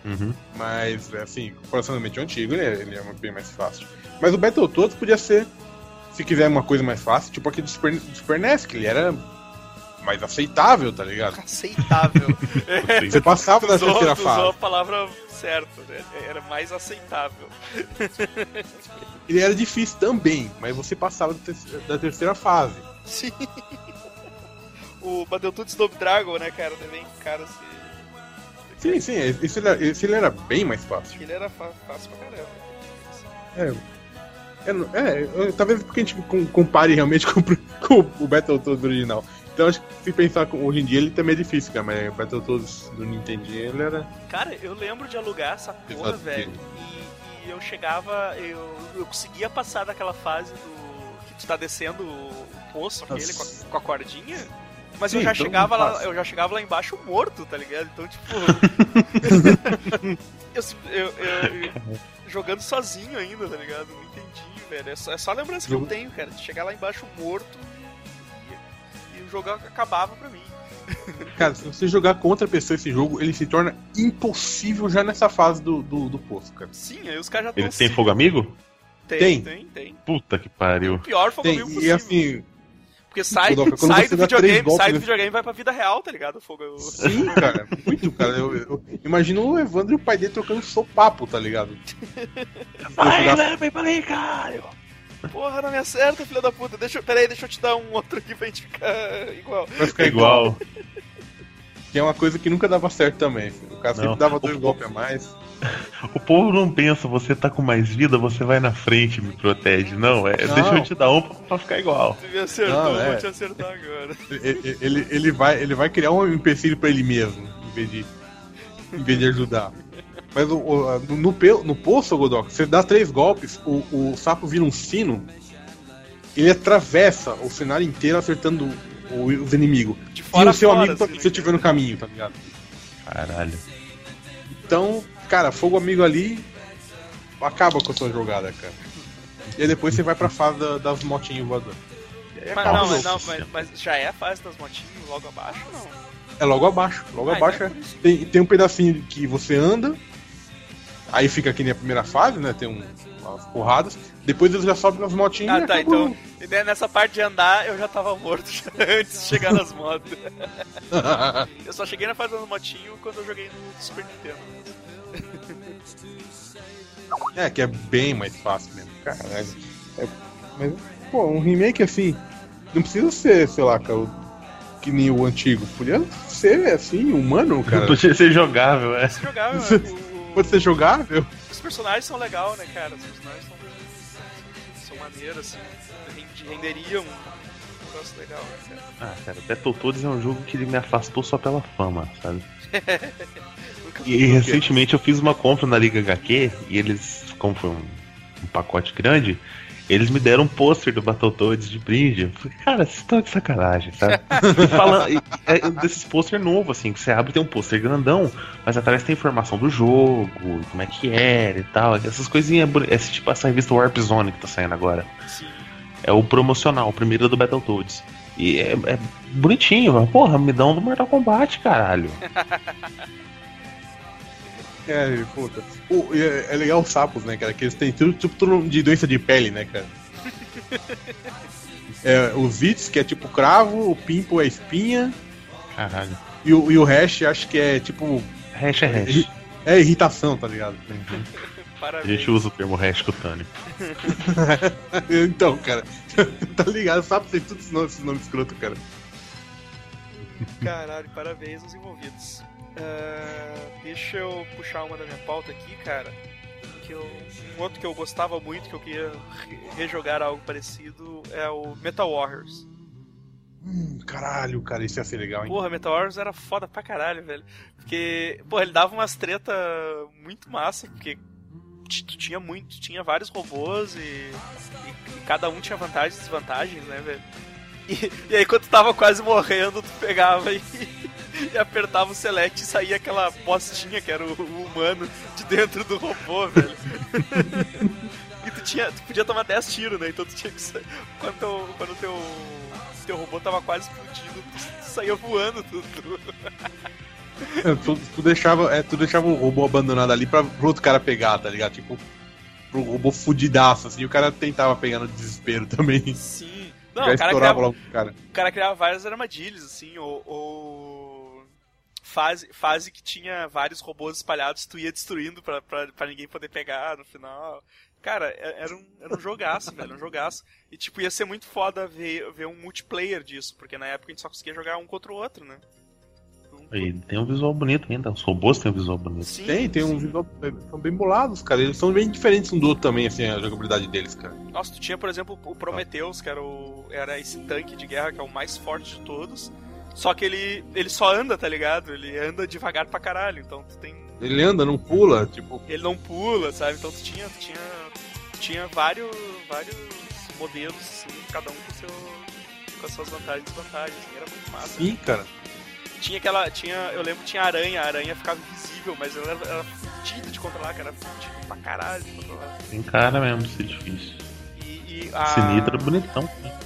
Uhum. Mas, assim, comparativamente ao antigo, ele é, ele é bem mais fácil. Mas o Battletoads podia ser, se quiser uma coisa mais fácil, tipo aquele do Super, do Super NES, que ele era mais aceitável, tá ligado? Aceitável. Você passava da usou, terceira tu usou a fase. palavra certa, né? Era mais aceitável. Ele era difícil também, mas você passava da terceira, da terceira fase. Sim. O Battletoads Double Dragon, né, cara? Também, cara, assim. Sim, sim, esse ele, era, esse ele era bem mais fácil. Ele era fácil pra caramba. É, é, é, talvez porque a gente com- compare realmente com, com o Battletoads original. Então acho que se pensar com, hoje em dia ele também é difícil, cara, mas o Battletoads do Nintendinho ele era. Cara, eu lembro de alugar essa porra, Exato. velho. E, e eu chegava, eu, eu conseguia passar daquela fase do. que tu tá descendo o poço aquele com a, com a cordinha. Mas eu Sim, já então chegava lá, eu já chegava lá embaixo morto, tá ligado? Então, tipo. eu, eu- eu- jogando sozinho ainda, tá ligado? Não entendi, velho. É só, é só a lembrança que eu tenho, cara. De chegar lá embaixo morto e, e o jogo acabava pra mim. Cara, se você jogar com outra pessoa esse jogo, ele se torna impossível já nessa fase do, do, do poço, cara. Sim, aí os caras já Ele tem fogo amigo? Tem, Tem. tem, tem. Puta que pariu. Pior fogo Tem, amigo e possível. assim, Porque sai, sai do videogame, golpes sai do nesse- videogame e vai pra vida real, tá ligado? Fogo. sim, cara, muito, cara. Eu, eu imagino o Evandro e o pai dele trocando sopapo, tá ligado? Vai, leva pra aí, cara! Porra, não me acerta, filha da puta. Deixa, eu- pera aí, deixa eu te dar um outro aqui pra gente ficar igual. Vai ficar É igual. Que é uma coisa que nunca dava certo também. filho. O cara Não. sempre dava dois golpes a mais. O povo não pensa, você tá com mais vida, você vai na frente e me protege. Não, é. Não. Deixa eu te dar um pra, pra ficar igual. Tu me acertou, Não, é. vou te acertar agora. Ele, ele, ele vai, ele vai criar um empecilho pra ele mesmo, em vez de em vez de ajudar. Mas o, o- no, pe- no poço, Godok, você dá três golpes, o, o sapo vira um sino, ele atravessa o cenário inteiro acertando o- os inimigos. De E fora o seu a fora, amigo assim, também, né, se eu estiver no caminho, tá ligado? Caralho. Então, cara, fogo amigo ali acaba com a sua jogada, cara. E aí depois você vai pra fase da- das motinhas voadoras. Mas não, mas, não mas, mas já é a fase das motinhas logo abaixo ou não? É logo abaixo. Logo Ah, abaixo então é é- isso. tem, tem um pedacinho que você anda, aí fica aqui na primeira fase, né? Tem um, umas porradas. Depois eles já sobem nas motinhas Ah, e tá, acaba o então e daí nessa parte de andar eu já tava morto antes de chegar nas motos. Eu só cheguei na fase das motinhas quando eu joguei no Super Nintendo. É, que é bem mais fácil mesmo. Caralho. É- mas, pô, um remake assim, não precisa ser, sei lá, cara, que nem o antigo. Podia ser assim, humano, cara. Podia ser jogável, é. Você jogava, Isso- o- Pode ser jogável. os personagens são legais, né, cara? Os personagens são, são maneiros, assim, rende- renderiam um negócio legal, né, cara? Ah, cara, Battletoads é um jogo que ele me afastou só pela fama, sabe? E recentemente eu fiz uma compra na Liga HQ e eles, como foi um, um pacote grande, eles me deram um pôster do Battletoads de brinde. Eu falei, cara, vocês estão de sacanagem, sabe? falando, e- é desses pôster novo, assim, que você abre tem um pôster grandão, mas atrás tem informação do jogo, como é que era e tal. Essas coisinhas, esse tipo essa revista Warp Zone que tá saindo agora. Sim. É o promocional, o primeiro do Battletoads. E é, é bonitinho, mas, porra, me dão do Mortal Kombat, caralho. É, puta. O- é, é legal os sapos, né, cara? Que eles têm tudo, tipo tudo de doença de pele, né, cara? É, os Vits, que é tipo cravo, o Pimpo é espinha, Caralho. e o, e o Hash acho que é tipo. Hash é hash. É irritação, tá ligado? A Parabéns. gente usa o termo hash cutâneo. então, cara, tá ligado? Sapo tem todos esses nomes, esses nomes escroto, cara. Caralho, parabéns aos envolvidos. Ah, deixa eu puxar uma da minha pauta aqui, cara. Que eu, um outro que eu gostava muito, que eu queria re- rejogar algo parecido, é o Metal Warriors. Hum, caralho, cara, isso ia ser legal, hein? Porra, Metal Warriors era foda pra caralho, velho. Porque, porra, ele dava umas treta muito massa, porque tu tinha muito, tinha vários robôs e, e- e cada um tinha vantagens e desvantagens, né, velho? E, e aí quando tu tava quase morrendo, tu pegava e, e apertava o select e saía aquela postinha que era o, o humano de dentro do robô, velho. e tu, tinha, tu podia tomar 10 tiros, né? Então tu tinha que sa- quando teu, quando teu teu robô tava quase explodindo, tu, tu saía voando tudo. É, tu, tu deixava, é, tu deixava o robô abandonado ali pra, pro outro cara pegar, tá ligado? Tipo, pro robô fudidaço, assim, e o cara tentava pegar no desespero também. Sim. Não, Já o cara, criava, logo o cara. o cara criava várias armadilhas, assim, ou, ou fase, fase que tinha vários robôs espalhados, tu ia destruindo pra, pra, pra ninguém poder pegar no final. Cara, é- era um, era um jogaço, velho, um jogaço. E, tipo, ia ser muito foda ver, ver um multiplayer disso, porque na época a gente só conseguia jogar um contra o outro, né? Um- E tem um visual bonito ainda. Os robôs têm um visual bonito. Sim, Tem, tem um sim. visual. São bem bolados, cara. Eles são bem diferentes um do outro também, assim, a jogabilidade deles, cara. Nossa, tu tinha, por exemplo, o Prometheus, que era, o, era esse tanque de guerra que é o mais forte de todos. Só que ele, ele só anda, tá ligado? Ele anda devagar pra caralho. Então tu tem. Ele anda, não pula, tipo. Ele não pula, sabe? Então tu tinha. Tu tinha, tu tinha vários, vários modelos, assim, cada um com, seu, com as suas vantagens e desvantagens. assim, era muito massa. Sim, cara. Tinha aquela. Tinha, eu lembro que tinha aranha, a aranha ficava invisível, mas ela era, era fodida de controlar, cara. Era pra caralho de controlar. Tem cara mesmo de ser difícil. E, e a... É bonitão. Sim, sim.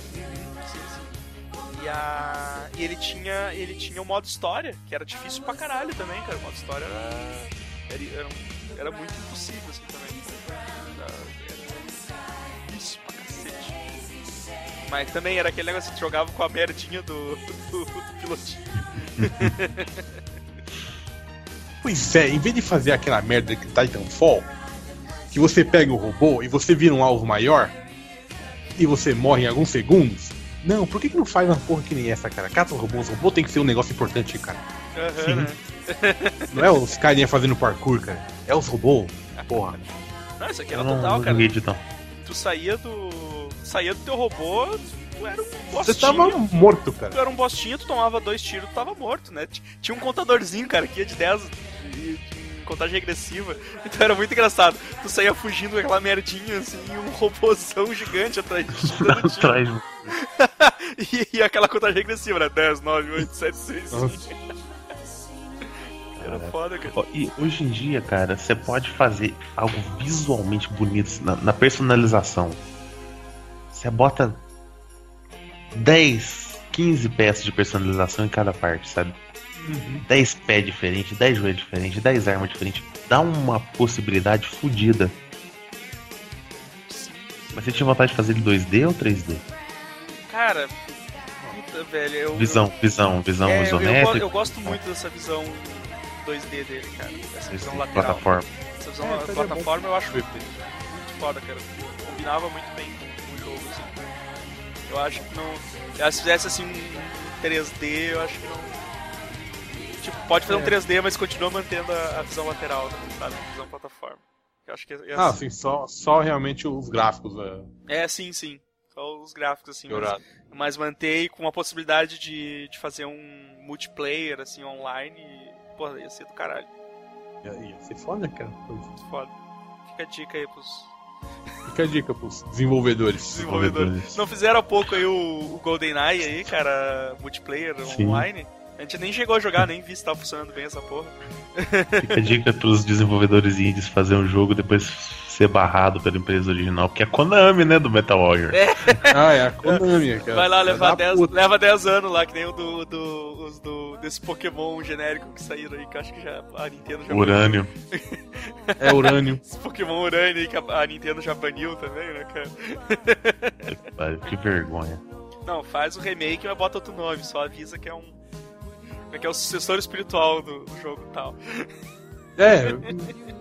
E, a... e ele tinha ele tinha o modo história, que era difícil pra caralho também, cara. O modo história era, era, era, era muito impossível assim também. Era, era difícil pra cacete. Mas também era aquele negócio que jogava com a merdinha do, do, do pilotinho. Pois é, em vez de fazer aquela merda que Titanfall, que você pega o robô e você vira um alvo maior e você morre em alguns segundos. Não, por que, que não faz uma porra que nem essa, cara? Cata os robôs, o robô tem que ser um negócio importante, cara. Aham, Sim. né? Não é os carinha fazendo parkour, cara. É os robôs. Porra. Não, isso aqui era não, total, não cara. não. Tu saía do. saía do teu robô, tu era um Você bostinho. tava morto, cara. Tu era um bostinho, tu tomava dois tiros, tu tava morto, né? Tinha um contadorzinho, cara, que ia de 10, de, de contagem regressiva. Então era muito engraçado. Tu saía fugindo com aquela merdinha assim e um robôzão gigante atrás de ti, dando tiro. E, e aquela contagem regressiva, né? 10, 9, 8, 7, 6, 5. Era foda, cara. E hoje em dia, cara, você pode fazer algo visualmente bonito na, na personalização. Você bota 10, 15 peças de personalização em cada parte, sabe? 10 pés diferentes, 10 joelhos diferentes, 10 armas diferentes. Dá uma possibilidade fodida. Mas você tinha vontade de fazer ele 2D ou 3D? Cara, puta, velho. Eu, Visão, visão, visão É, eu, eu, isométrica, eu gosto muito dessa visão 2D dele, cara. Essa visão lateral. plataforma. Essa visão É, plataforma eu acho muito, muito foda, cara. Combinava muito bem com o jogo, assim. Eu acho que não. Se fizesse assim um 3D, eu acho que não. Tipo, pode fazer um É. 3D, mas continua mantendo a, a visão lateral, sabe? A visão plataforma. Eu acho que é, é Ah, assim. sim, só, só realmente os gráficos é, É, sim, sim. Só os gráficos, assim. Mas, mas manter com a possibilidade de, de fazer um multiplayer, assim, online. E, porra, ia ser do caralho. Ia, ia ser foda, cara. Muito foda. Fica a dica aí pros Fica a dica pros desenvolvedores. desenvolvedores. Não fizeram há pouco aí o, o GoldenEye aí, cara, multiplayer Sim. online. A gente nem chegou a jogar, nem vi se tava funcionando bem essa porra. Fica a dica pros desenvolvedores indies fazer um jogo e depois ser barrado pela empresa original, porque é a Konami, né, do Metal Warrior. Ah, é a Konami, cara. Vai lá levar da 10, puta. leva 10 anos lá, que nem o do, do, os do desse Pokémon genérico que saíram aí, que eu acho que já a Nintendo já Urânio. É urânio. Esse Pokémon Urânio aí que a, a Nintendo já baniu também, né, cara? Que vergonha. Não, faz o remake, mas bota outro nome, só avisa que é um. que é o sucessor espiritual do, do jogo e tal. É,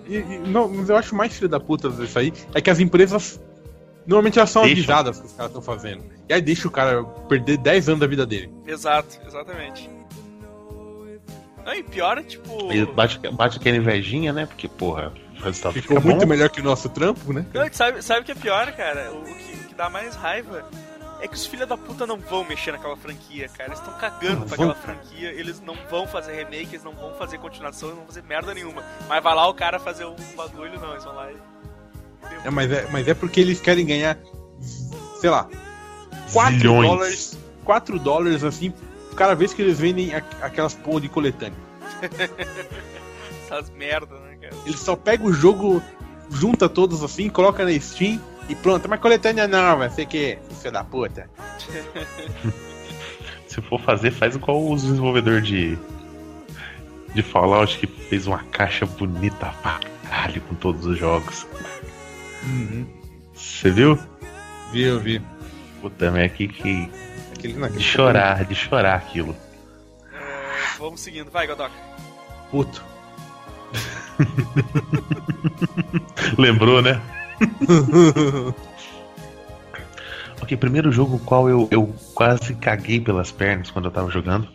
e, e- não, mas eu acho mais filho da puta disso aí é que as empresas normalmente elas são Deixam. avisadas que os caras estão fazendo. E aí deixa o cara perder 10 anos da vida dele. Exato, exatamente. Não, e pior é tipo. E bate, bate aquela invejinha, né? Porque, porra, o resultado Ficou fica muito bom. melhor que o nosso trampo, né? Não, sabe, sabe o que é pior, cara? O, o que, o que dá mais raiva é que os filha da puta não vão mexer naquela franquia, cara. Eles estão cagando pra aquela franquia, eles não vão fazer remake, eles não vão fazer continuação, eles não vão fazer merda nenhuma. Mas vai lá o cara fazer um bagulho, não, eles vão lá e. É, mas, é, mas é porque eles querem ganhar, sei lá, 4 Zilhões. dólares. 4 dólares assim, cada vez que eles vendem aquelas porra de coletânea. Essas merda, né, cara? Eles só pegam o jogo, junta todos assim, coloca na Steam e pronto. Mas coletânea nova, sei que, filho da puta. Se for fazer, faz igual os desenvolvedores de. De Fallout que fez uma caixa bonita pra caralho com todos os jogos. Você viu? Vi, eu vi. Puta, mas que, que. Aquele, não, De aquele chorar, de chorar aquilo. É, vamos seguindo, vai, Godoka. Puto. Lembrou, né? Ok, primeiro jogo qual eu, eu quase caguei pelas pernas quando eu tava jogando.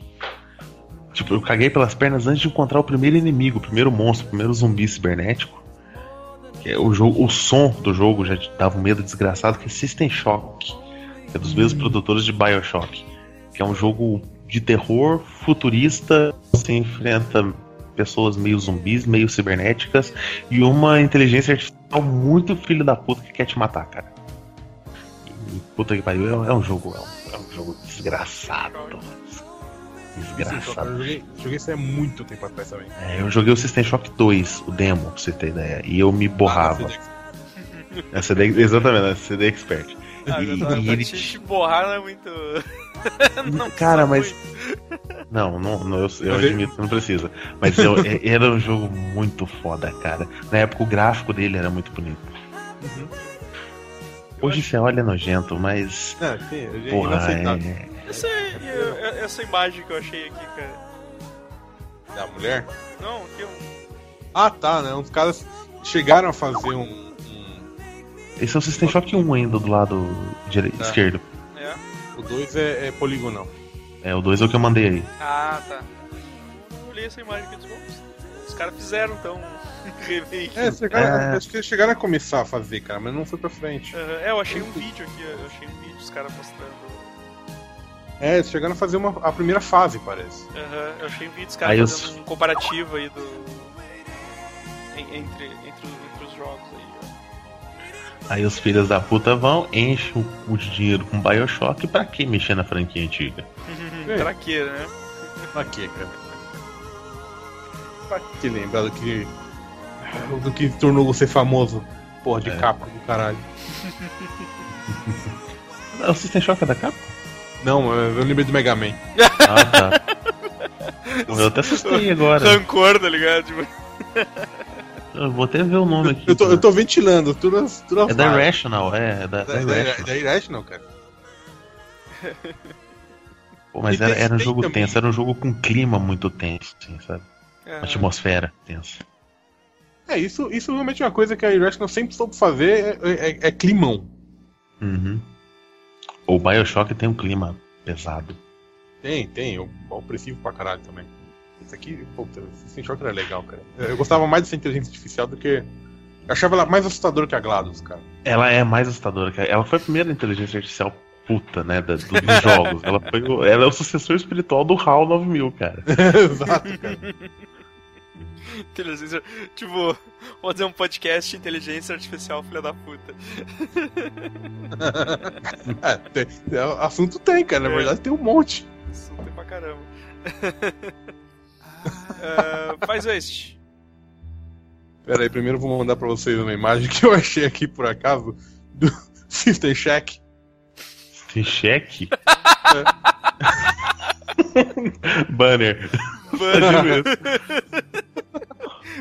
Tipo, eu caguei pelas pernas antes de encontrar o primeiro inimigo, o primeiro monstro, o primeiro zumbi cibernético. Que é o, jogo, o som do jogo já dava um medo desgraçado, que é System Shock. Que é dos mesmos produtores de Bioshock. Que é um jogo de terror futurista. Você enfrenta pessoas meio zumbis, meio cibernéticas e uma inteligência artificial muito filho da puta que quer te matar, cara. E, puta que pariu, é, é um jogo, é um, é um jogo desgraçado. Desgraçado. eu joguei, joguei isso há muito tempo atrás também. É, eu joguei o System Shock 2, o demo, pra você ter ideia, e eu me borrava. Ah, É CD, exatamente, é CD Expert. Ah, E- e ele te, borrar não é muito. não Cara, mas- muito. Não, não, não, eu, eu admito que não precisa. Mas eu- é- era um jogo muito foda, cara. Na época o gráfico dele era muito bonito. Hoje você olha nojento, mas. Não, sim, eu já- Porra, é. Essa, é- essa imagem que eu achei aqui, cara. Da mulher? Não, aqui é um. Ah, tá, né? Os caras chegaram a fazer um. um- Esse é o System Shock 1 ainda do lado dire... Tá. esquerdo. É. o 2 é, é poligonal. É, o 2 é o que eu mandei aí. Ah, tá. Eu olhei essa imagem aqui "Bom, os- os caras fizeram então remake. É, chegaram, É. acho que eles chegaram a começar a fazer, cara, mas não foi pra frente. Aham, É, eu achei um vídeo aqui, eu achei um vídeo dos caras mostrando. É, eles chegaram a fazer uma, a primeira fase, parece. Aham, eu achei um vídeo dos Aí caras os- fazendo um comparativo aí do, en- entre, entre, os- entre os jogos aí. ó. Aí os filhos da puta vão, enchem o, o dinheiro com Bioshock pra que mexer na franquia antiga? É. pra quê, né? Pra quê, cara? Pra que lembrar do que. do que tornou você famoso? Porra de É. capa do caralho. O System Shock é da capa? Não, eu lembrei do Mega Man. Ah, tá. Eu até assustei agora. Rancor, tá ligado? Tipo, Eu vou até ver o nome aqui. Eu tô, eu tô ventilando tudo tudo É da. Irrational, é, é da, da Da, da, Irrational. da Irrational, cara. Pô, mas era, era um jogo também- tenso, era um jogo com clima muito tenso, assim, sabe? é, Atmosfera tensa. É, isso, isso realmente é uma coisa que a Irrational sempre soube fazer, é, é, é climão. Uhum. O Bioshock tem um clima pesado. Tem, tem, eu opressivo pra caralho também. Isso aqui, puta, System Shock era legal, cara. Eu gostava mais dessa inteligência artificial do que. Eu achava ela mais assustadora que a GLaDOS, cara. Ela é mais assustadora, cara. Ela foi a primeira inteligência artificial puta, né, da- do- dos jogos. Ela, foi o- ela é o sucessor espiritual do HAL 9000, cara. Exato, cara. inteligência. Tipo, vou fazer um podcast de inteligência artificial, filha da puta. É, tem- é, assunto tem, cara. Na É. verdade tem um monte. Isso tem pra caramba. Ah, faz este. Pera aí, primeiro eu vou mandar pra vocês uma imagem que eu achei aqui por acaso do System Shack. Cheque? Banner. Mano,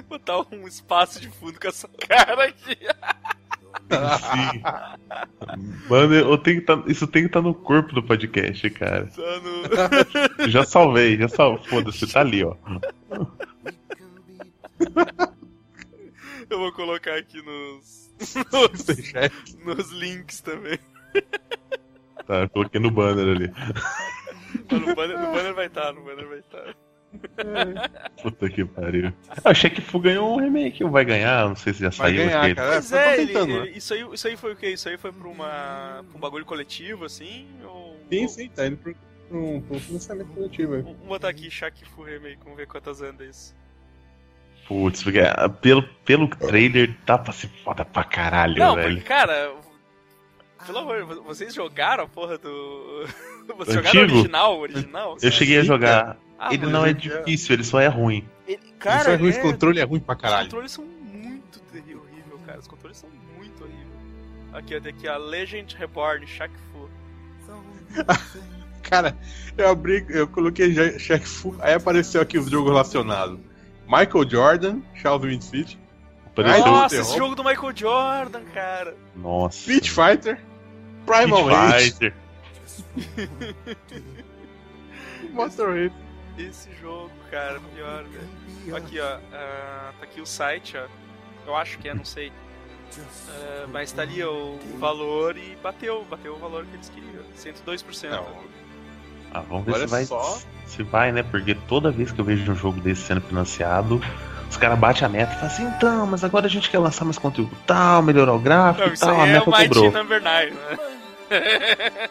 botar um espaço de fundo com essa cara aqui. Sim. Banner, eu tenho que tá- isso tem que estar no corpo do podcast, cara. Tá no... Já salvei, já salvei. Foda-se, tá ali, ó. Eu vou colocar aqui nos. nos, nos links também. Tá, eu coloquei no banner ali. No banner, no banner vai estar, no banner vai estar. Puta que pariu. Ah, o Shaq Fu ganhou um remake, ou vai ganhar, não sei se já Vai saiu ganhar, cara. Pois eu é, ele- tentando, ele- né? isso, aí, isso aí foi o quê? Isso aí foi pra, uma, pra um bagulho coletivo, assim? Ou, Sim, sim, tá indo pro, pro, pro financiamento coletivo aí. Vamos botar aqui Shaq Fu Remake, vamos ver quantas anda isso. Putz, porque ah, pelo, pelo trailer tá pra ser foda pra caralho, Não, velho. porque, cara, pelo amor, vo- vocês jogaram a porra do. Vocês jogaram o Antigo? original? o original? Eu cheguei a jogar. Ah, ele não é ele difícil, ele só é ruim. ele- cara, é ruim, esse é- controle é ruim pra Os caralho. controles são muito terrível, horrível, cara. Os controles são muito horríveis. Aqui, ó, tem aqui a Legend Reborn, Shaq Fu. Cara, eu abri, eu coloquei Shaq Fu, aí apareceu aqui os jogos relacionados. Michael Jordan, Charles Pareceu. Ai, Nossa, esse jogo do Michael Jordan, cara. Nossa. Street Fighter, Primal Rage, Race. Esse jogo, cara, pior, velho. Aqui, ó. ah, tá aqui o site, ó. Eu acho que é, não sei. Ah, mas tá ali ó, o valor e bateu, bateu o valor que eles queriam. 102%. Não, Ah, vamos ver Agora se vai. só- Se vai, né? Porque toda vez que eu vejo um jogo desse sendo financiado, os caras batem a meta e falam assim, então, mas agora a gente quer lançar mais conteúdo tal, melhorar o gráfico Não, e tal, a é meta. Number 9, né?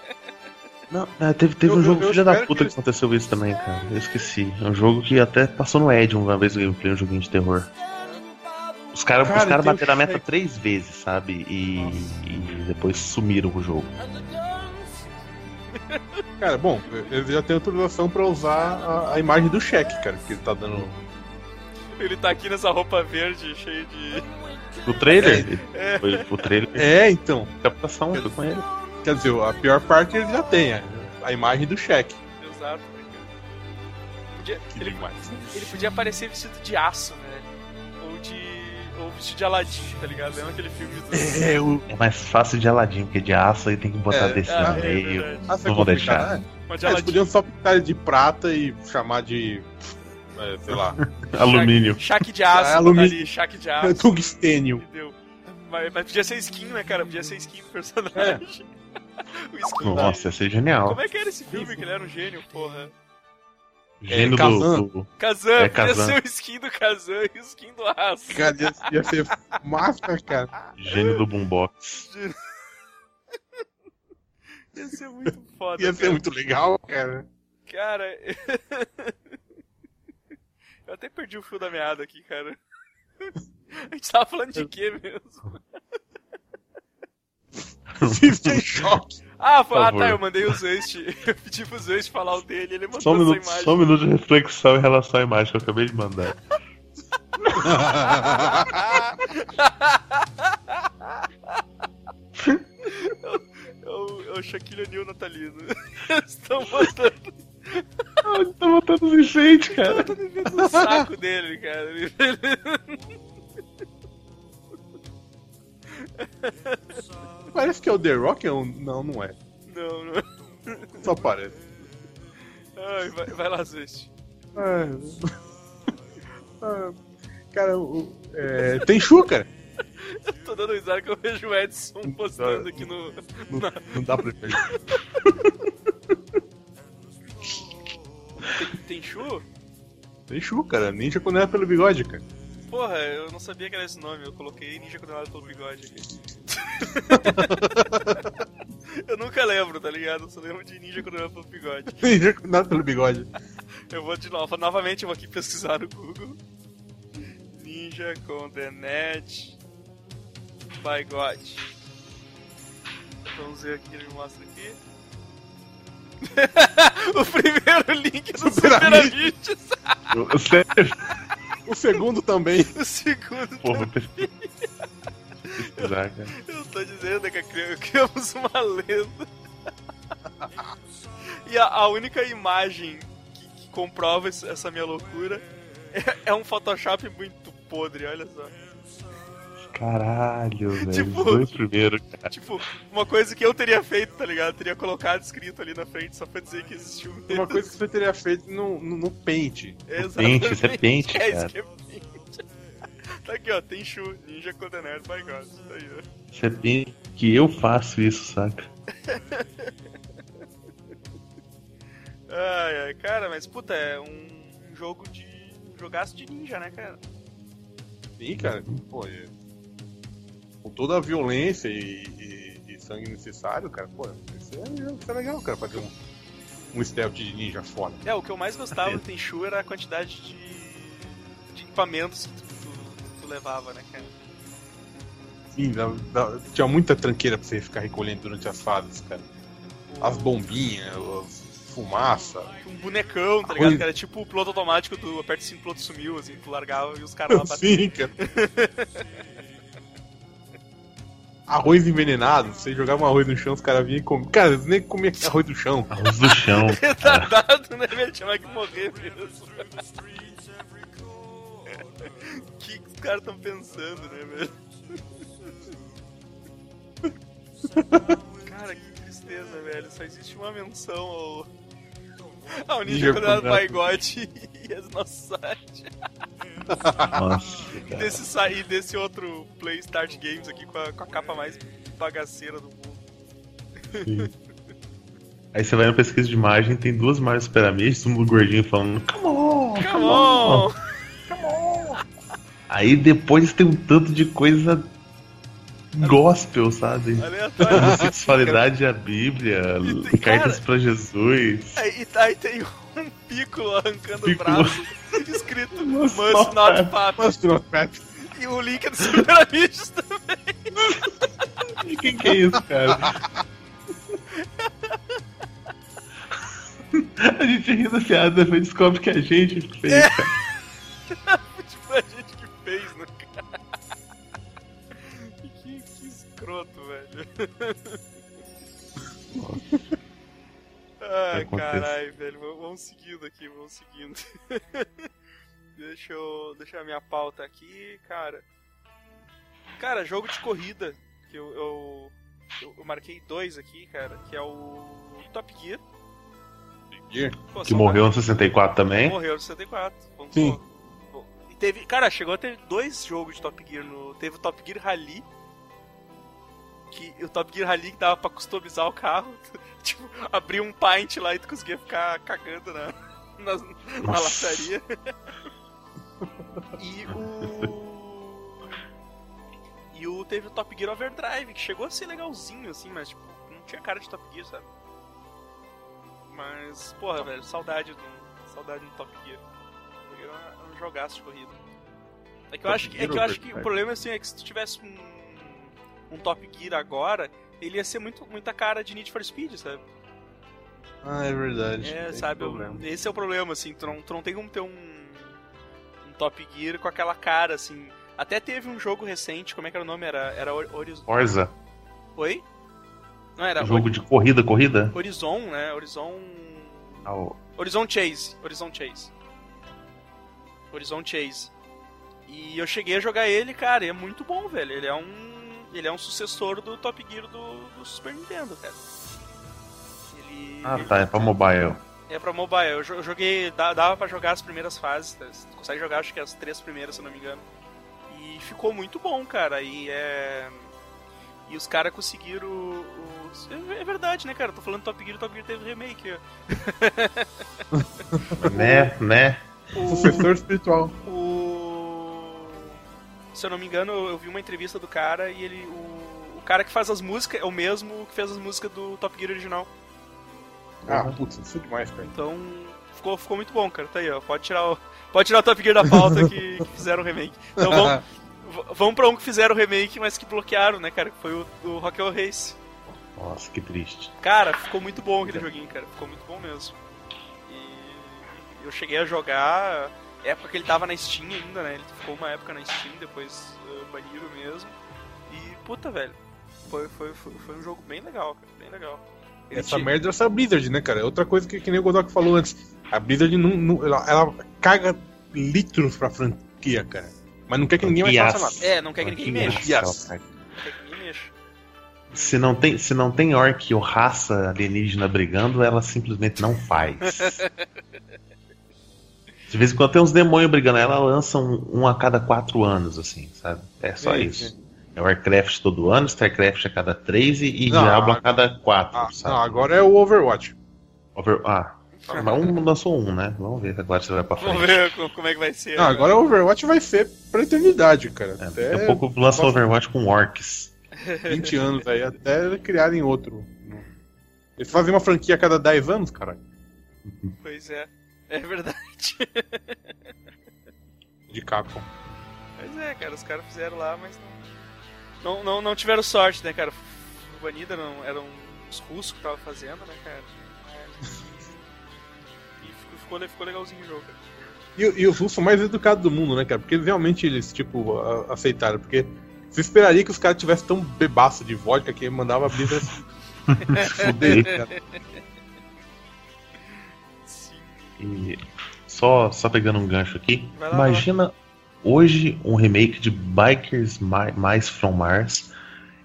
Não, é, teve, teve Eu- um jogo eu- eu filha da puta que que, aconteceu isso também, cara. Eu esqueci. É um jogo que até passou no Ed uma vez o gameplay, um joguinho de terror. Os caras Cara, os cara tem bateram a meta três vezes, sabe? E, e depois sumiram o jogo. Cara, bom, eles já têm autorização pra usar a, a imagem do cheque, cara, que ele tá dando. Ele tá aqui nessa roupa verde, cheio de. O trailer? Foi o trailer É, então. captação, foi com ele. Quer dizer, a pior parte ele já tem, a, a imagem do cheque. Exato, né? Podia- ele, demais. ele podia aparecer vestido de aço, velho. Ou de. Ou vestido de Aladdin, tá ligado? Lembra aquele filme do. É, o. É mais fácil de Aladdin, porque de aço aí tem que botar É, desse ah, no é meio. verdade. Ah, você Não vou deixar. né? Mas de É, Eles podiam só pintar ele de prata e chamar de. É, sei lá. Alumínio. Chaque de aço, Ah, alumínio. ali, chaque de aço. Tungstênio. Entendeu? Mas, mas podia ser skin, né, cara? Podia ser skin do personagem. o skin Nossa, ia ser genial. Como é que era esse filme? Que ele era um gênio, porra. Gênio Kazan. do, Kazan, É, podia Kazan. ser o skin do Kazan e o skin do aço. Cara, ia, ia ser massa, cara. Gênio do Boombox. Ia ser muito foda. Ia ser cara. muito legal, cara. Cara. Eu até perdi o fio da meada aqui, cara. A gente tava falando de quê mesmo? Shock. Ah, foi, ah tá, eu mandei o Zust. Eu pedi pro Zust falar o dele ele mandou Só um, essa minuto, imagem. só um minuto de reflexão em relação à imagem que eu acabei de mandar. É o, é o Shaquille O'Neal natalino. Estão botando, Ele tá botando os enfeites, cara. botando enfeite no saco dele, cara. Parece que é o The Rock ou não? Não é. Não, não. Só parece. Ai, vai, vai lá, Zust. Ah, ah, cara, o- é, tem Shu, cara. Tô dando risada que eu vejo o Edson postando aqui no. Não, não dá pra ver. Tem Shu? Tem Shu, cara. Ninja condenado pelo bigode, cara. Porra, eu não sabia que era esse nome, eu coloquei Ninja Condenado pelo Bigode aqui. eu nunca lembro, tá ligado? Eu só lembro de Ninja Condenado pelo Bigode. Ninja condenado pelo bigode. Eu vou de novo, novamente eu vou aqui pesquisar no Google. Ninja Condened by God. Vamos ver aqui, ele me mostra aqui. o primeiro link do Super Super Amish. Amish. Eu, eu sério, O segundo também. O segundo porra, vou pesquisar, cara. Eu tô dizendo né, que cri- criamos uma lenda. e a, a única imagem que, que comprova essa minha loucura é, é um Photoshop muito podre, olha só. Caralho, velho. Tipo- dois primeiros, cara. Tipo, uma coisa que eu teria feito, tá ligado? Teria colocado escrito ali na frente só pra dizer que existiu mesmo. Uma coisa que você teria feito no, no, no Paint. Exatamente. Pente, isso é pente, É isso cara. que é pente. Tá aqui, ó. Tem Shu, Ninja Condenado by God. Tá aí, ó. Isso é bem que eu faço isso, saca? Ai, ai, cara, mas puta, é um jogo de. um jogaço de ninja, né, cara? Sim, cara. Pô, é- com toda a violência e, e- e sangue necessário, cara, pô, isso é, isso é legal, cara, fazer um, um stealth de ninja foda. É, o que eu mais gostava do Tenchu era a quantidade de, de equipamentos que tu, tu- tu levava, né, cara? Sim, dá- dá- tinha muita tranqueira pra você ficar recolhendo durante as fases, cara. O- As bombinhas, as fumaça. Um bonecão, tá ligado? Que era tipo o piloto automático do aperta o cinto, o piloto sumiu, assim, tu largava e os caras lá batiam. Sim, cara. arroz envenenado, você jogava um arroz no chão, os caras vinham e comiam. Cara, eles nem comiam arroz do chão. Arroz do chão. Retardado, né, velho? Tinha mais que morrer mesmo. O que que os caras estão pensando, né, velho? Cara, que tristeza, velho. Só existe uma menção ao. Ao Ninja Ninja Condenado. by God e as nosso site. Nossa, E desse, sa- e desse outro Play Start Games aqui com a, com a capa mais bagaceira do mundo. Aí você vai na pesquisa de imagem, tem duas imagens super amigas, um gordinho falando, come on, Come on! Aí depois tem um tanto de coisa gospel, sabe? Aleatório. Homossexualidade, a Bíblia, tem- cartas cara- pra Jesus. Aí, aí tem um piccolo arrancando o braço, escrito Must Must not Not. Mas tu não pet. E o link é do Super Amigos também. E quem que é isso, cara? A gente ri da piada, depois descobre que a gente fez. É. escroto, velho. Ai, caralho, velho. Vamos seguindo aqui, vamos seguindo. Deixa eu deixar a minha pauta aqui, cara. Cara, jogo de corrida. Que eu, eu, eu, eu marquei dois aqui, cara. Que é o Top Gear. Pô, Que morreu no 64 também. Morreu no 64. Vamos Sim. Pô, E teve, cara, chegou a ter dois jogos de Top Gear no, teve o Top Gear Rally que o Top Gear Rally que dava pra customizar o carro, tipo, abria um paint lá e tu conseguia ficar cagando na na, na lataria. e o e o teve o Top Gear Overdrive que chegou a ser legalzinho assim, mas tipo, não tinha cara de Top Gear, sabe? Mas, porra, velho, saudade do. Saudade do Top Gear. Top Gear é um jogaço de corrida. É que eu acho que, é que, eu acho que o problema assim, é que se tu tivesse um, um Top Gear agora, ele ia ser muito, muita cara de Need for Speed, sabe? Ah, é verdade. É, Tem sabe? Esse é o problema, assim, tu não, tu não tem como ter um, um Top Gear com aquela cara, assim. Até teve um jogo recente, como é que era o nome? Era, era Hor- Horizon. Forza. Oi? Não, era Jogo de corrida, corrida? Horizon, né? Horizon. Ah, o- Horizon Chase. Horizon Chase. Horizon Chase. E eu cheguei a jogar ele, cara, e é muito bom, velho. Ele é um. Ele é um sucessor do Top Gear do, do Super Nintendo, cara. Ele. Ah, ele- tá, é pra mobile. É pra mobile. Eu jo- eu joguei. Dava pra jogar as primeiras fases. tá? Tu consegue jogar, acho que as três primeiras, se eu não me engano. E ficou muito bom, cara. E é. E os caras conseguiram. os- É é verdade, né, cara? Tô falando Top Gear, Top Gear teve remake. Né, né? Sucessor espiritual. O. Se eu não me engano, eu vi uma entrevista do cara e ele. O, o cara que faz as músicas é o mesmo que fez as músicas do Top Gear original. Ah, putz, isso é demais, cara. Então ficou, ficou muito bom, cara. Tá aí, ó. Pode tirar o, pode tirar o Top Gear da pauta que, que fizeram o remake. Então vamos, vamos pra um que fizeram o remake, mas que bloquearam, né, cara? Que foi o, o Rock'n'Roll Race. Nossa, que triste. Cara, ficou muito bom aquele joguinho, cara. Ficou muito bom mesmo. E eu cheguei a jogar. Época que ele tava na Steam ainda, né? Ele ficou uma época na Steam, depois uh, baniram mesmo. E puta, velho. Foi, foi, foi, foi um jogo bem legal, cara. Bem legal. Ele Essa te- merda é essa Blizzard, né, cara? É outra coisa que, que nem o Godok falou antes. A Blizzard não, não- ela, ela caga litros pra franquia, cara. Mas não quer que ninguém mais faça nada. É, não quer que ninguém mexa. Yes. Não quer que ninguém mexa. Se não tem, se não tem orc ou raça alienígena brigando, ela simplesmente não faz. De vez em quando tem uns demônios brigando, ela lança um, um a cada quatro anos, assim, sabe? É só Sim, isso. É Warcraft todo ano, StarCraft a cada três e, e Não, Diablo a- cada quatro, Ah, sabe? não, agora é o Overwatch. Over- Ah, mas um lançou um, né? Vamos ver agora se vai pra frente. Vamos ver co- como é que vai ser. Não, agora o Overwatch vai ser pra eternidade, cara. É, até daqui a pouco lança Overwatch com orcs. 20 anos aí, até criarem outro. Eles fazem uma franquia a cada 10 anos, caralho. Pois é. É verdade. De Capcom. Pois é, cara, os caras fizeram lá, mas não, não, não, não tiveram sorte, né, cara? O Banida não, eram os russos que estavam fazendo, né, cara? E ficou, ficou, ficou legalzinho o jogo, cara. E, e os russos são mais educados do mundo, né, cara? Porque realmente eles, tipo, a- aceitaram. Porque você esperaria que os caras tivessem tão bebaço de vodka que mandava a se fuder, cara. E só, só pegando um gancho aqui, lá, imagina hoje um remake de Bikers Mais From Mars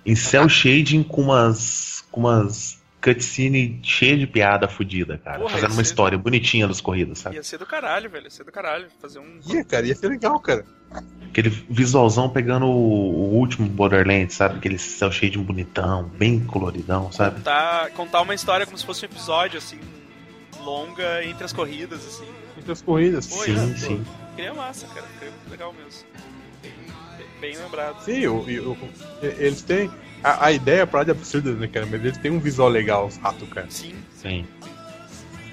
em cel shading com umas, com umas cutscene cheia de piada fodida, cara. Porra, fazendo uma história bonitinha das corridas, sabe? Ia ser do caralho, velho. Ia ser do caralho. Fazer um. Ia, cara, ia ser legal, cara. Aquele visualzão pegando o, o último Borderlands, sabe? Aquele cel shading bonitão, bem coloridão, sabe? Contar, contar uma história como se fosse um episódio, assim, longa entre as corridas, assim. Entre as corridas. Pô, Sim, ia- sim. Seria massa, cara. Seria muito legal mesmo. Bem, bem lembrado. Sim, o- o- o- eles têm. A, a ideia é pra de absurda, né, cara? Mas eles têm um visual legal, os ratos, cara. Sim, Sim.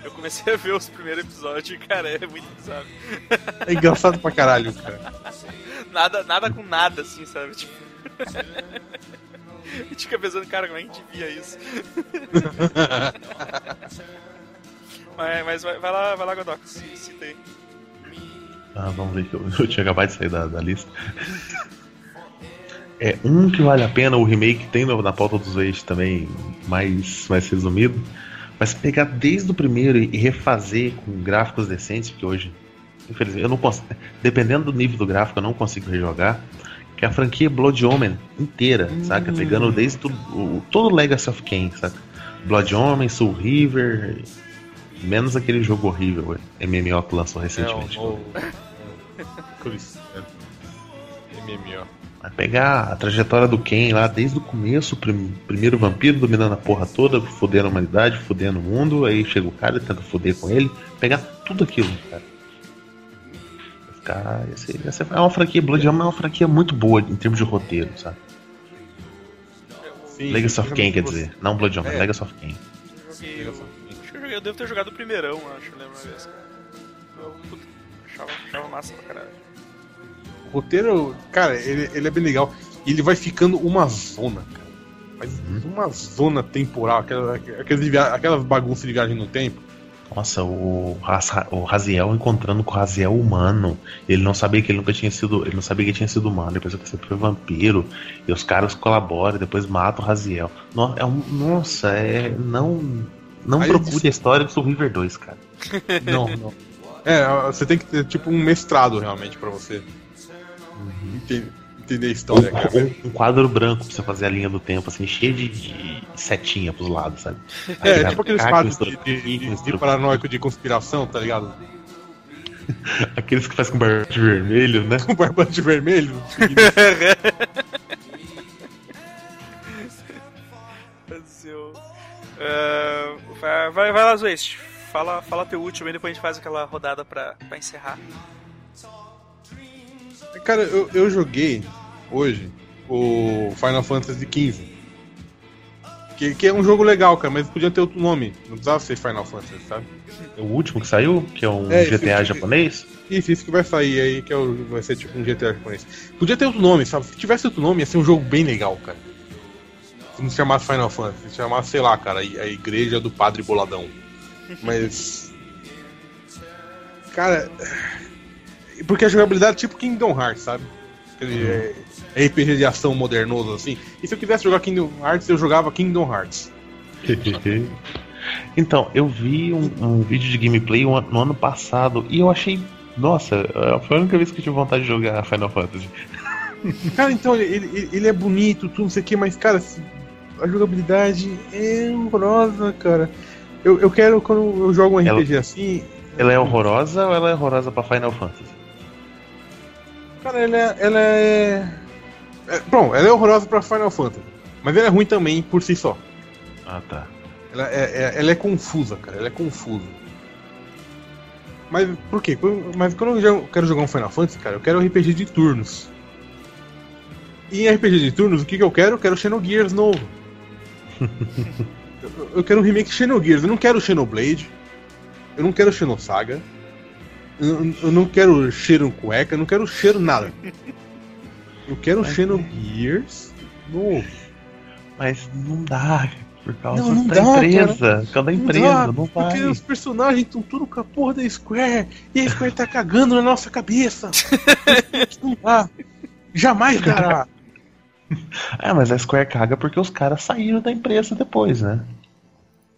eu comecei a ver os primeiros episódios e, cara, é muito bizarro. É engraçado pra caralho, cara. Nada, nada com nada, assim, sabe? Tipo. A gente fica pensando, cara, como é que a gente via isso? mas mas vai, vai lá, vai lá, Godok, c- cita aí. Ah, vamos ver que eu, eu tinha acabado de sair da, da lista. É um que vale a pena, o remake tem no- na pauta dos eixos também, mais, mais resumido. Mas pegar desde o primeiro e refazer com gráficos decentes, porque hoje, infelizmente, eu não consigo. Dependendo do nível do gráfico, eu não consigo rejogar. Que é a franquia Blood Omen inteira, saca? Pegando desde tudo, o, todo o Legacy of Kain, saca? Blood Omen, Soul River, menos aquele jogo horrível, MMO que lançou recentemente. É, o, o, Cruz. é. MMO. Vai pegar a trajetória do Ken lá desde o começo, prim- primeiro vampiro dominando a porra toda, fodendo a humanidade, fodendo o mundo, aí chega o cara e tenta foder com ele, pegar tudo aquilo, cara. Ser- ia ser- é uma franquia, Blood é uma franquia muito boa em termos de roteiro, sabe? Sim, Legacy of Kain, quer dizer, não Blood É. Legacy of Kain. Joguei. Eu devo ter jogado o primeirão, acho, eu lembro uma vez. Eu achava, achava massa pra caralho. O roteiro, cara, ele, ele é bem legal. E ele vai ficando uma zona, cara. Mas uma zona temporal, aquela, aquelas, via- aquelas bagunças de viagem no tempo. Nossa, o, o Raziel encontrando com o Raziel humano. Ele não sabia que ele nunca tinha sido. Ele não sabia que ele tinha sido humano, ele pensou que sempre foi vampiro. E os caras colaboram, depois matam o Raziel. No- é um, nossa, é. Não. Não Aí procure diz- a história do Soul River 2, cara. Não, não. É, você tem que ter tipo um mestrado realmente pra você ente- entender a história, cara. Um, um quadro branco pra você fazer a linha do tempo, assim, cheio de, de setinha pros lados, sabe? É, Aí, tipo aqueles quadros de, de, de, instru- paranoico de conspiração, tá ligado? Aqueles que faz com barbante vermelho, né? Com barbante vermelho. Seu. Ah, vai, vai, vai lá, Zwist. Fala, fala teu último e depois a gente faz aquela rodada pra, pra encerrar. Cara, eu, eu joguei hoje o Final Fantasy XV. Que, que é um jogo legal, cara, mas podia ter outro nome. Não precisava ser Final Fantasy, sabe? O último que saiu, que é um É, GTA esse- japonês. Isso, isso que vai sair aí, que é o, vai ser tipo um GTA japonês. Podia ter outro nome, sabe? Se tivesse outro nome, ia ser um jogo bem legal, cara. Se não se chamasse Final Fantasy, se chamasse, sei lá, cara, a igreja do Padre Boladão. Mas. Cara. Porque a jogabilidade é tipo Kingdom Hearts, sabe? Aquele é, RPG de ação modernoso assim. E se eu quisesse jogar Kingdom Hearts, eu jogava Kingdom Hearts. então, eu vi um, um vídeo de gameplay um no ano passado e eu achei. Nossa, é, foi a única vez que eu tive vontade de jogar Final Fantasy. Cara, então ele, ele, ele é bonito, tudo, não sei o que, mas, cara, a jogabilidade é horrorosa, cara. Eu, eu quero, quando eu jogo um Ela- RPG assim. Ela é horrorosa ou ela é horrorosa pra Final Fantasy? Cara, ela é. Ela é... é. Bom, ela é horrorosa pra Final Fantasy. Mas ela é ruim também por si só. Ah, tá. Ela é, é- ela é confusa, cara. Ela é confusa. Mas por quê? Mas quando eu quero jogar um Final Fantasy, cara, eu quero um RPG de turnos. E em RPG de turnos, o que, que eu quero? Eu quero Xenogears novo. eu, eu quero um remake de Xenogears. Eu não quero Xenoblade. Eu não quero Xenosaga. Eu, eu não quero cheiro cueca. Eu não quero cheiro nada. Eu quero Xenogears novo. Mas não dá, por causa Não, não da dá, empresa. Por causa da empresa, dá, não, Porque vai. os personagens estão tudo com a porra da Square e a Square tá cagando na nossa cabeça. não dá. Jamais dará. Ah, mas a Square caga porque os caras saíram da empresa depois, né?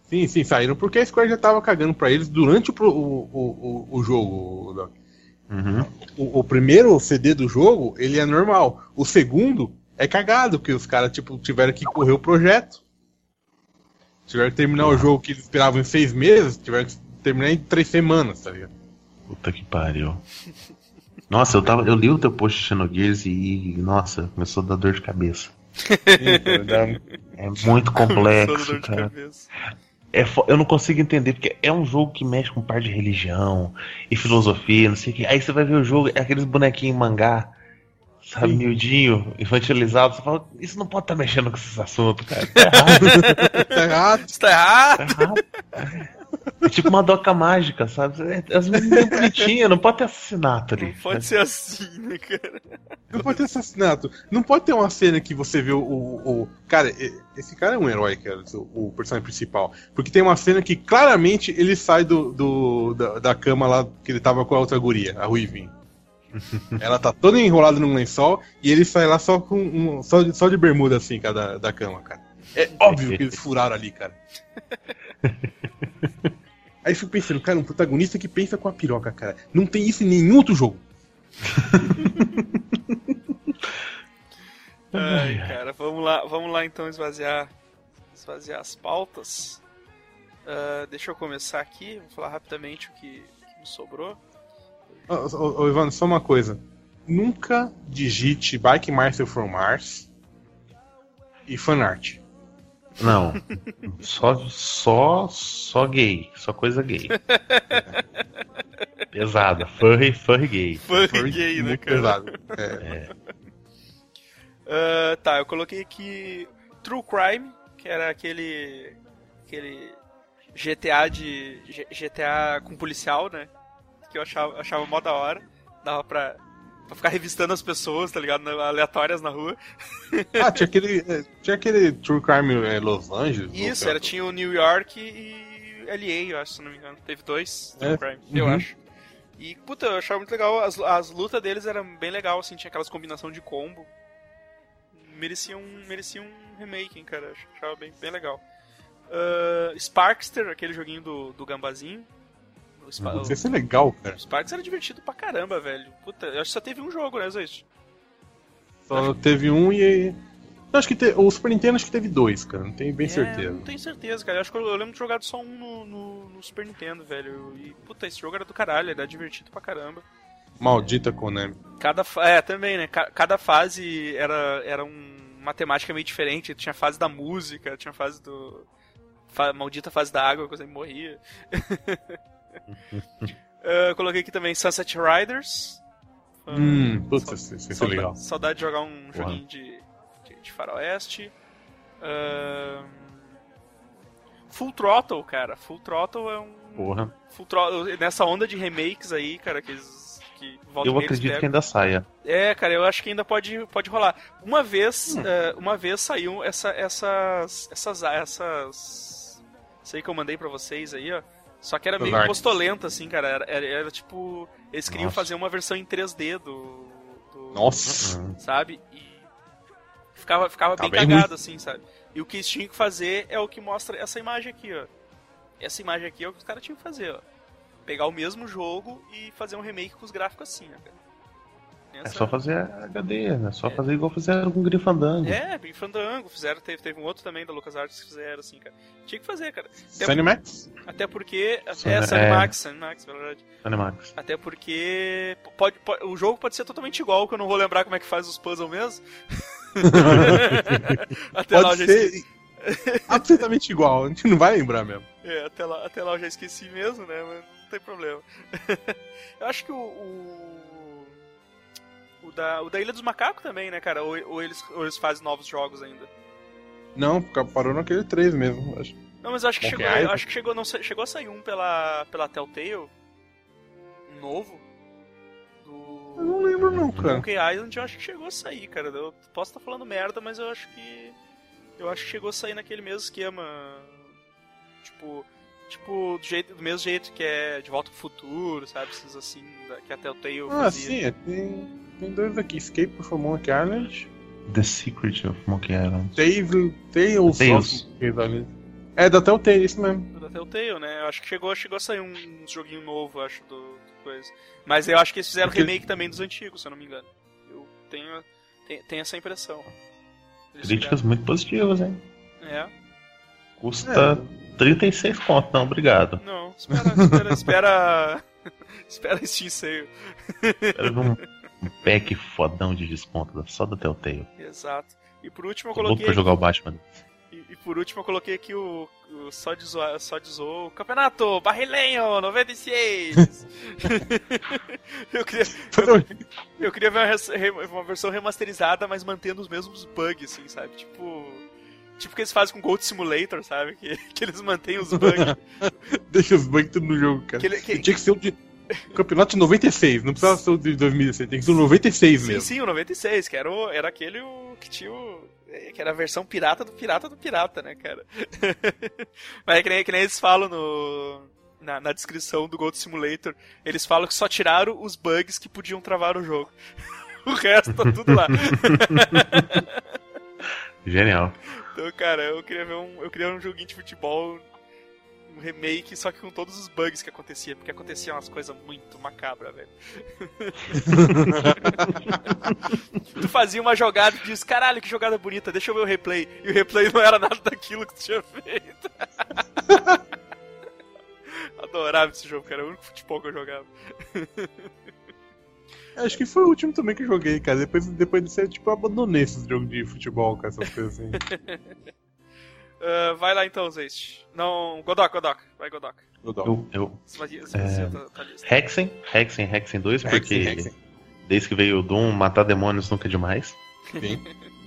Sim, sim, saíram porque a Square já tava cagando pra eles durante o, o, o, o, jogo. Doc. Uhum. O, o primeiro CD do jogo, ele é normal. O segundo é cagado, porque os caras tipo, tiveram que correr o projeto. Tiveram que terminar o jogo que eles esperavam em seis meses, tiveram que terminar em três semanas, tá ligado? Puta que pariu. Nossa, eu, tava, eu li o teu post de Xenogears e, nossa, começou a dar dor de cabeça. É muito complexo, cara. É eu não consigo entender, porque é um jogo que mexe com parte de religião e filosofia, não sei o que. Aí você vai ver o jogo, é aqueles bonequinhos em mangá, sabe, Sim. miudinho, infantilizado. Você fala, isso não pode estar mexendo com esses assuntos, cara. Tá errado, tá errado. Tá errado! tá errado. É tipo uma doca mágica, sabe? É- As meninas bem bonitinhas, não pode ter assassinato ali. Não pode ser assim, né, cara? Não pode ter assassinato. Não pode ter uma cena que você vê o. o- o- Cara, esse cara é um herói, cara, o, o personagem principal. Porque tem uma cena que claramente ele sai do, do- da, da cama lá que ele tava com a outra guria, a Ruivinha. Ela tá toda enrolada num lençol e ele sai lá só com um, só, de, só de bermuda assim, cara, da, da cama, cara. É óbvio que eles furaram ali, cara. Aí eu fico pensando, cara, um protagonista que pensa com a piroca, cara. Não tem isso em nenhum outro jogo. Ai, cara, vamos lá, vamos lá então esvaziar, esvaziar as pautas. Ah, deixa eu começar aqui, vou falar rapidamente o que, que me sobrou. Ô, ô, ô, Ivan, só uma coisa. Nunca digite Bike Master from Mars e fanart. Não. Só, só, só gay. Só coisa gay. Pesada. Furry, furry gay. Furry gay, né, Muito cara? pesado. É. Ah, tá, eu coloquei aqui True Crime, que era aquele. aquele GTA de. G- GTA com policial, né? Que eu achava, achava mó da hora. Dava pra pra ficar revistando as pessoas, tá ligado? Aleatórias na rua. Ah, tinha aquele, é, tinha aquele True Crime é, Los Angeles. Isso, era, tinha o New York e LA, eu acho, se não me engano. Teve dois True É, Crime, eu uhum. acho. E, puta, eu achava muito legal. As, as lutas deles eram bem legal, assim, tinha aquelas combinação de combo. Merecia um, merecia um remake, hein, cara. Ach- Achava bem, bem legal. Ah, Sparkster, aquele joguinho do, do Gambazinho. O, Isso ia ser legal, cara. o Sparks era divertido pra caramba, velho. Puta, eu acho que só teve um jogo, né, Zoist? Só teve um e. Eu acho que te... o Super Nintendo acho que teve dois, cara. Não tenho bem É, certeza. Não tenho certeza, cara. Eu acho que eu, eu lembro de jogar só um no, no- no Super Nintendo, velho. E, puta, esse jogo era do caralho, era divertido pra caramba. Maldita Konami. Cada É, também, né? Ca- Cada fase era, era um, uma temática meio diferente. Tinha fase da música, tinha fase do. fa- maldita fase da água, que eu sempre morria. Ah, coloquei aqui também Sunset Riders. Ah, Hum, putz, isso isso ser saudade, legal. saudade de jogar um Porra. joguinho de, de, de faroeste. Ahn, Full Throttle, cara. Full Throttle é um. Porra. Full Throttle, nessa onda de remakes aí, cara, que eles. Que Eu acredito que ainda saia. É, cara, eu acho que ainda pode, pode rolar. Uma vez, Hum. eh, uma vez saiu essa, essas, essas, essas, aí que eu mandei pra vocês aí, ó. Só que era meio postolenta, assim, cara. Era, era, era tipo, eles queriam Nossa. fazer uma versão em 3D do, do- Nossa. Sabe? E ficava, ficava Tá bem, bem cagado, ruim. assim, sabe? E o que eles tinham que fazer é o que mostra essa imagem aqui, ó. Essa imagem aqui é o que os caras tinham que fazer, ó. Pegar o mesmo jogo e fazer um remake com os gráficos assim, ó, cara. É Essa- só fazer HD, né? Só fazer igual fizeram com o Grifandango. É, Big Fandango, fizeram, teve, teve um outro também da LucasArts que fizeram, assim, cara. Tinha que fazer, cara. Cinemax? Até porque. Sun- é, Sunmax, é. Sunmax, verdade. Animax. Até porque. Pode, pode- o jogo pode ser totalmente igual, que eu não vou lembrar como é que faz os puzzles mesmo. até lá eu Pode já esqueci. absolutamente igual, a gente não vai lembrar mesmo. É, até lá, até lá eu já esqueci mesmo, né? Mas não tem problema. eu acho que o. O, o da, o da Ilha dos Macacos também, né, cara? Ou, ou eles, ou eles fazem novos jogos ainda. Não, parou naquele 3 mesmo, eu acho. Não, mas eu acho que chegou, eu Island? acho que chegou, não, chegou a sair um pela, pela Telltale, um novo, Eu do não lembro não, cara. Monkey Island, eu acho que chegou a sair, cara. Eu posso estar falando merda, mas eu acho que eu acho que chegou a sair naquele mesmo esquema, tipo, tipo do, jeito, do mesmo jeito que é De Volta pro Futuro, sabe, esses assim, que a Telltale Ah, fazia. sim, é, tem, tem dois aqui. Escape from Monkey Island. The Secret of Monkey Island. Tale, Tales, Tales. of Monkey Island. É, da Telltale, isso mesmo. Da Telltale, né? Eu acho que chegou, chegou a sair um, joguinho novo, acho, do, do coisa. Mas eu acho que eles fizeram Porque- remake também dos antigos, se eu não me engano. Eu tenho, tenho, tenho essa impressão. Eles Críticas muito positivas, hein? É. Custa 36 conto, não, obrigado. Não, espera, espera, espera. espera Steam Sale. Era um, um pack fodão de desconto só da Telltale. Exato. E por último eu Tô louco coloquei. pra jogar o Batman. E, e por último eu coloquei aqui o. o só, de zoar, só de zoar o Campeonato Barrilenho 96! eu, queria, eu queria ver uma, uma versão remasterizada, mas mantendo os mesmos bugs, assim, sabe? Tipo. Tipo o que eles fazem com Gold Simulator, sabe? Que, que eles mantêm os bugs. Deixa os bugs tudo no jogo, cara. Que ele- que- Tinha que ser o de. Campeonato de 96, não precisava ser o de 2016, tem que ser o 96 sim, mesmo. sim, o 96, que era, o, era aquele o, que tinha o. Que era a versão pirata do pirata do pirata, né, cara? Mas é que nem, que nem eles falam no. Na, na descrição do Gold Simulator, eles falam que só tiraram os bugs que podiam travar o jogo. o resto tá tudo lá. Genial. Então, cara, eu queria ver um. Eu queria um joguinho de futebol, um remake, só que com todos os bugs que acontecia, porque aconteciam umas coisas muito macabras, velho. tu fazia uma jogada e diz, caralho, que jogada bonita, deixa eu ver o replay. E o replay não era nada daquilo que tu tinha feito. Adorava esse jogo, cara. Era o único futebol que eu jogava. Acho que foi o último também que eu joguei, cara. Depois, depois disso, eu, tipo, eu abandonei esses jogos de futebol, com essas coisas assim. Ah, vai lá então, Zeist. Não, Godok, Godok. Vai, Godok. Dou. Eu, eu Esvazia, esvazia tua lista. Hexen, Hexen, Hexen 2, porque Hexen, Hexen. desde que veio o Doom, matar demônios nunca é demais. Sim.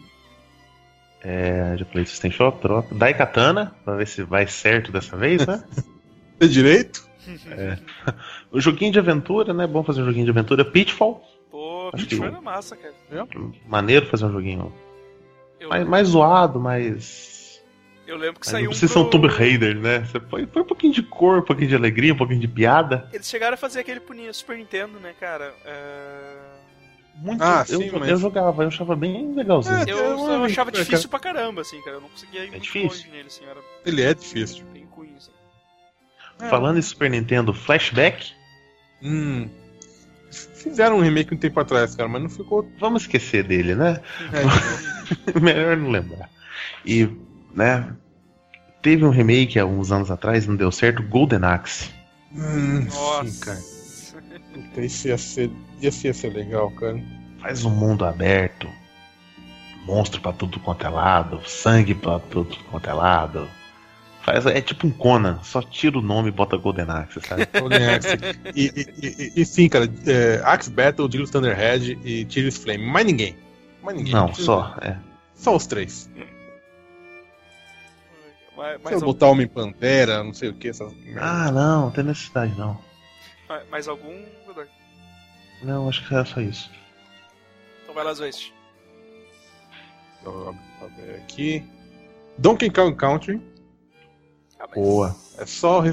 É, de PlayStation Shop, troca. Daikatana, pra ver se vai certo dessa vez, né? Tem direito? o joguinho de aventura, né? Bom fazer um joguinho de aventura. Pitfall, Pô, Beach que- Run é massa, cara. Maneiro fazer um joguinho Eu, mais, mais zoado, mais. Eu lembro que mas saiu não um precisa um pro- Tomb Raider, né? Você põe, põe um pouquinho de cor, um pouquinho de alegria, um pouquinho de piada. Eles chegaram a fazer aquele pro Super Nintendo, né, cara? É, Muito, Ah, eu, sim, eu mas- jogava, eu achava bem legalzinho. É, Eu, é eu uma achava aventura, difícil pra caramba, assim, cara. Eu não conseguia ir muito difícil? longe nele, assim. Era Ele é difícil. bem ruim, assim. Falando em Super Nintendo Flashback, Hum. Fizeram um remake um tempo atrás, cara, mas não ficou. vamos esquecer dele, né? É, Melhor não lembrar. E, né? Teve um remake há uns anos atrás, não deu certo, Golden Axe. hum, Nossa. sim, cara. Puta, Isso ia ser, isso ia ser legal, cara. Faz um mundo aberto, monstro pra tudo quanto é lado, sangue pra tudo quanto é lado. Faz, é tipo um Conan, só tira o nome e bota Golden Axe, sabe? Golden Axe. E, e, e- e sim, cara, é, Axe Battle, Deagle Thunderhead e Tears Flame. Mais ninguém. Mais ninguém. Não, só. É. Só os três. Mas, Se mas, eu al- botar Homem Pantera, não sei o que, essas. Ah, não, não tem necessidade não. mas- mais algum? Não, acho que era só isso. Então vai lá, Zwest. Eu aqui. Donkey Kong Country. Ah, mas- Boa. É só.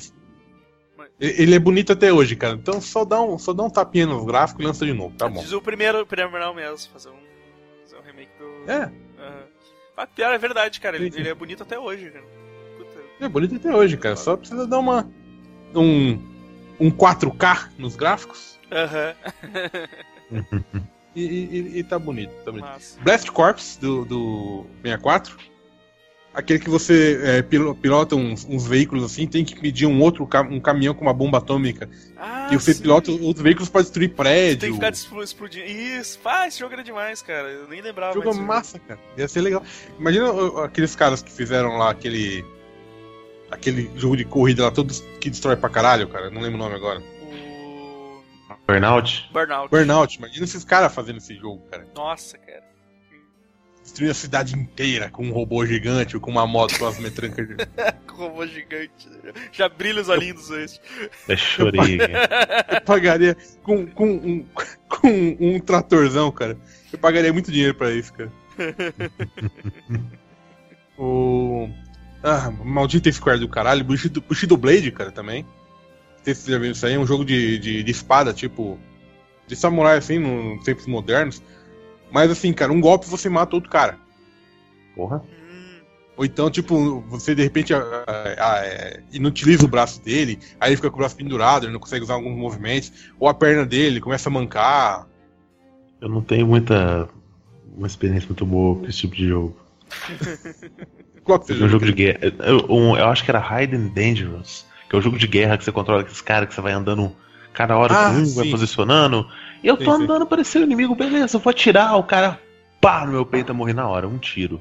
Ele é bonito até hoje, cara. Então só dá um, só dá um tapinha nos gráficos e lança de novo, tá bom. Diz o primeiro, o primeiro mesmo, fazer um, fazer um remake do... É, Aham. Ah, pior, é verdade, cara. Ele, ele é bonito até hoje, cara. É bonito até hoje, cara. Só precisa dar uma. Um. Um 4K nos gráficos Aham. e, e- e- e tá bonito, tá bonito. Massa. Blast Corps do, do 64. Aquele que você é, pilo- pilota uns, uns veículos assim, tem que medir um outro um caminhão com uma bomba atômica. Ah, e você sim. pilota outros veículos pra destruir prédio. Tem que ficar expl- explodindo. Isso, pá, esse jogo era demais, cara. Eu nem lembrava. Jogo mais desse massa, cara. Ia ser legal. Imagina aqueles caras que fizeram lá aquele. Aquele jogo de corrida lá, todos que destrói pra caralho, cara. Não lembro o nome agora. O. Burnout? Burnout. Burnout, imagina esses caras fazendo esse jogo, cara. Nossa, cara. Destruir a cidade inteira com um robô gigante ou com uma moto com as metrancas. de- Com robô gigante. Já brilha os olhinhos Zwest. É chorinho. Eu pagaria com, com, um, com um tratorzão, cara. Eu pagaria muito dinheiro pra isso, cara. o. Ah, maldita Square do caralho. Bushido, Bushido Blade, cara, também. Não sei se vocês já viram isso aí. É um jogo de, de, de espada, tipo. De samurai, assim, nos tempos modernos. Mas assim, cara, um golpe você mata outro cara. Porra. Ou então, tipo, você de repente ah, ah, é, inutiliza o braço dele, aí ele fica com o braço pendurado, ele não consegue usar alguns movimentos, ou a perna dele começa a mancar. Eu não tenho muita. Uma experiência muito boa com esse tipo de jogo. Qual que seja Um jogo de guerra. Eu, um- eu acho que era Hidden Dangerous, que é o jogo de guerra que você controla aqueles caras que você vai andando cada hora Ah, um, vai sim. É posicionando. E eu tô Sim, sim. andando, apareceu o inimigo, beleza, eu vou atirar, o cara pá no meu peito e morrer na hora, um tiro.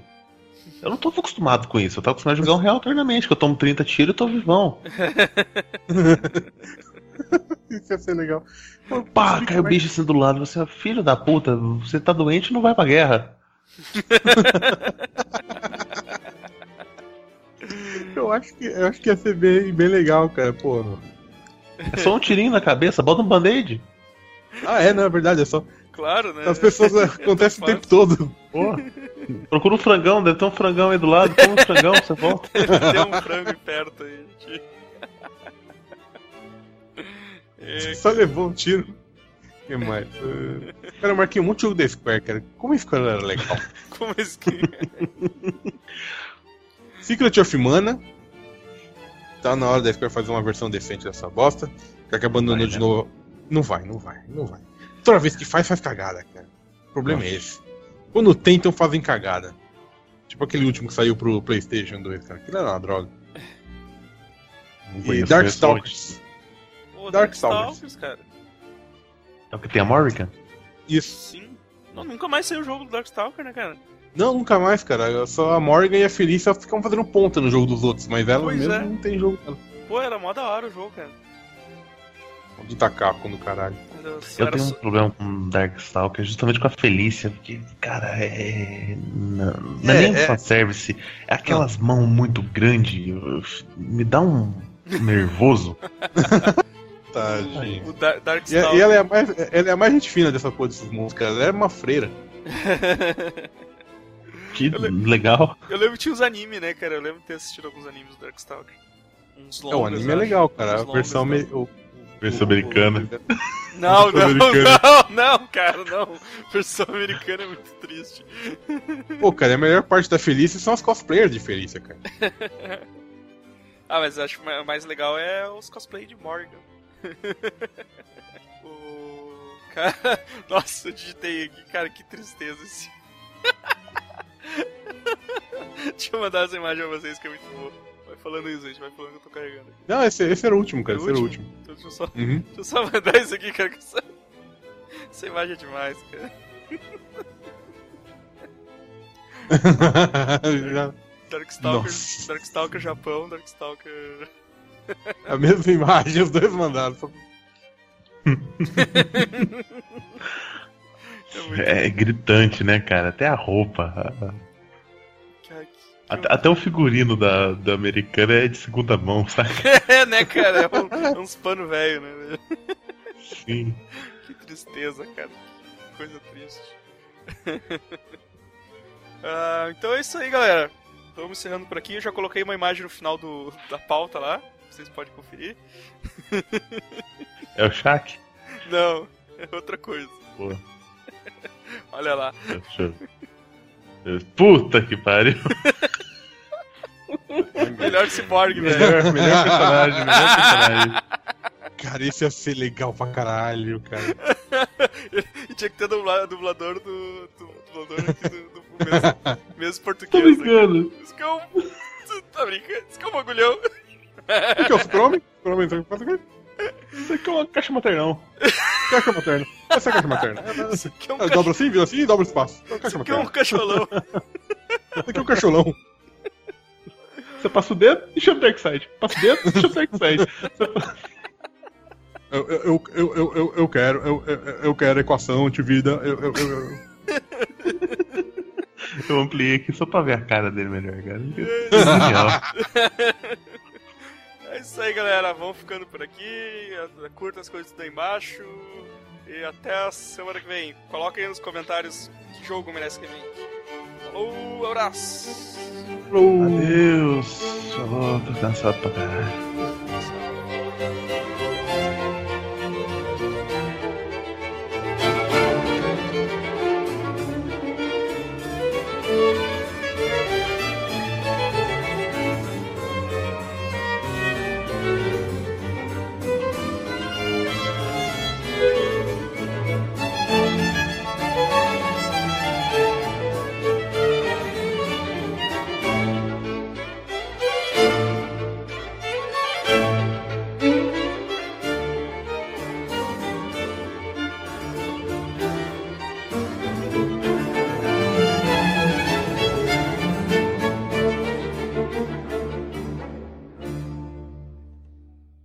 Eu não tô acostumado com isso, eu tô acostumado a jogar um real eternamente, que eu tomo 30 tiros e tô vivão. Isso ia ser legal. Pô, Pá, sabe cai o é bicho assim do lado, você, filho da puta, você tá doente não vai pra guerra. Eu acho que, eu acho que ia ser bem, bem legal, cara, pô. É só um tirinho na cabeça, bota um band-aid. Ah, é, não é verdade, é só. claro, né? As pessoas acontecem o fácil. tempo todo. Porra. Procura um frangão, deve ter um frangão aí do lado, come um frangão, você volta. Tem um frango perto aí. gente. É, Só levou um tiro. O que mais? Cara, eu marquei um monte de jogo da Square, cara. Como a Square era legal? como esse que... Secret of Mana. Tá na hora da Square fazer uma versão decente dessa bosta. Já que abandonou Vai, de né? novo. Não vai, não vai, não vai. Toda vez que faz, faz cagada, cara. O problema é esse. Quando tentam, fazem cagada. Tipo aquele último que saiu pro PlayStation 2, cara. Aquilo era uma droga. Não E conheço, Darkstalkers. Pô, Darkstalkers. Darkstalkers, cara. É o que tem a Morrigan? Isso. Sim. Não, nunca mais saiu o jogo do Darkstalker, né, cara? Não, nunca mais, cara. Só a Morgan e a Felícia ficam fazendo ponta no jogo dos outros, mas ela Pois mesmo é. não tem jogo dela. Pô, era mó da hora o jogo, cara. De tacar com do caralho. Era, Eu tenho um problema com Darkstalker justamente com a Felícia, porque, cara, é. Não, não É, é, nem um é. fanservice, é aquelas mãos muito grandes, eu- me dá um nervoso. Tá tadinho. O Dar E, Darkstalker. e ela, é a mais, ela é a mais gente fina dessa porra desses monstros, cara. Ela é uma freira. Que legal. Eu lembro que tinha os animes, né, cara? Eu lembro de ter assistido alguns animes do Darkstalker. Uns É, longas, o anime é legal, cara. Uns A versão. me- o- Versão americana. Não, não, Americana. não, não, cara, não. Versão americana é muito triste. Pô, cara, a melhor parte da Felícia são as cosplayers de Felícia, cara. Ah, mas eu acho que o mais legal é os cosplay de Morgan. o... Cara, nossa, eu digitei aqui, cara, que tristeza esse. Deixa eu mandar essa imagem pra vocês que é muito boa. Vai falando isso, gente, vai falando que eu tô carregando aqui. Não, esse, esse era o último, cara. Esse era o último. Então deixa eu só, Uhum. deixa eu só mandar isso aqui, cara. Que essa... essa imagem é demais, cara. Já- Darkstalker, Nossa. Darkstalker Japão, Darkstalker. a mesma imagem, os dois mandaram. É. É gritante, né, cara? Até a roupa. Até, até o figurino da, da americana é de segunda mão, sabe? É, né, cara? É, um- é uns pano velho, né? Sim. Que tristeza, cara. Que coisa triste. Ah, então é isso aí, galera. Vamos encerrando por aqui. Eu já coloquei uma imagem no final do, da pauta lá. Vocês podem conferir. É o Shaq? Não, é outra coisa. Pô, Olha lá. Puta que pariu. Melhor cyborg, velho. Melhor, melhor personagem, melhor personagem. Cara, esse ia ser legal pra caralho, cara. E tinha que ter dubla- dublador do. do dublador aqui do, do mesmo, mesmo Tô português. né? brincando. Isso que é um. Tá brincando? Isso que é um bagulhão. O que é o super-homem? Super-homem, sabe o que Isso aqui é uma caixa maternal. Caixa materna. Essa é a caixa materna. Isso aqui é um, É, cach... dobra assim, vira assim e dobra o espaço. É caixa Isso aqui é um materna. cacholão. Esse aqui é um cacholão. Você passa o dedo e chama o Darkseid. Passa o dedo e chama o Darkseid. Eu, eu, eu, eu, eu, eu, eu quero, eu, eu, eu quero equação de vida. Eu, eu, eu, eu. Eu ampliei aqui só pra ver a cara dele melhor, cara. Genial. É isso aí, galera. Vamos ficando por aqui. Curta as coisas daí embaixo. E até a semana que vem. Coloca aí nos comentários que jogo merece que vem. Falou, abraço. Adeus. Só tô cansado pra caralho.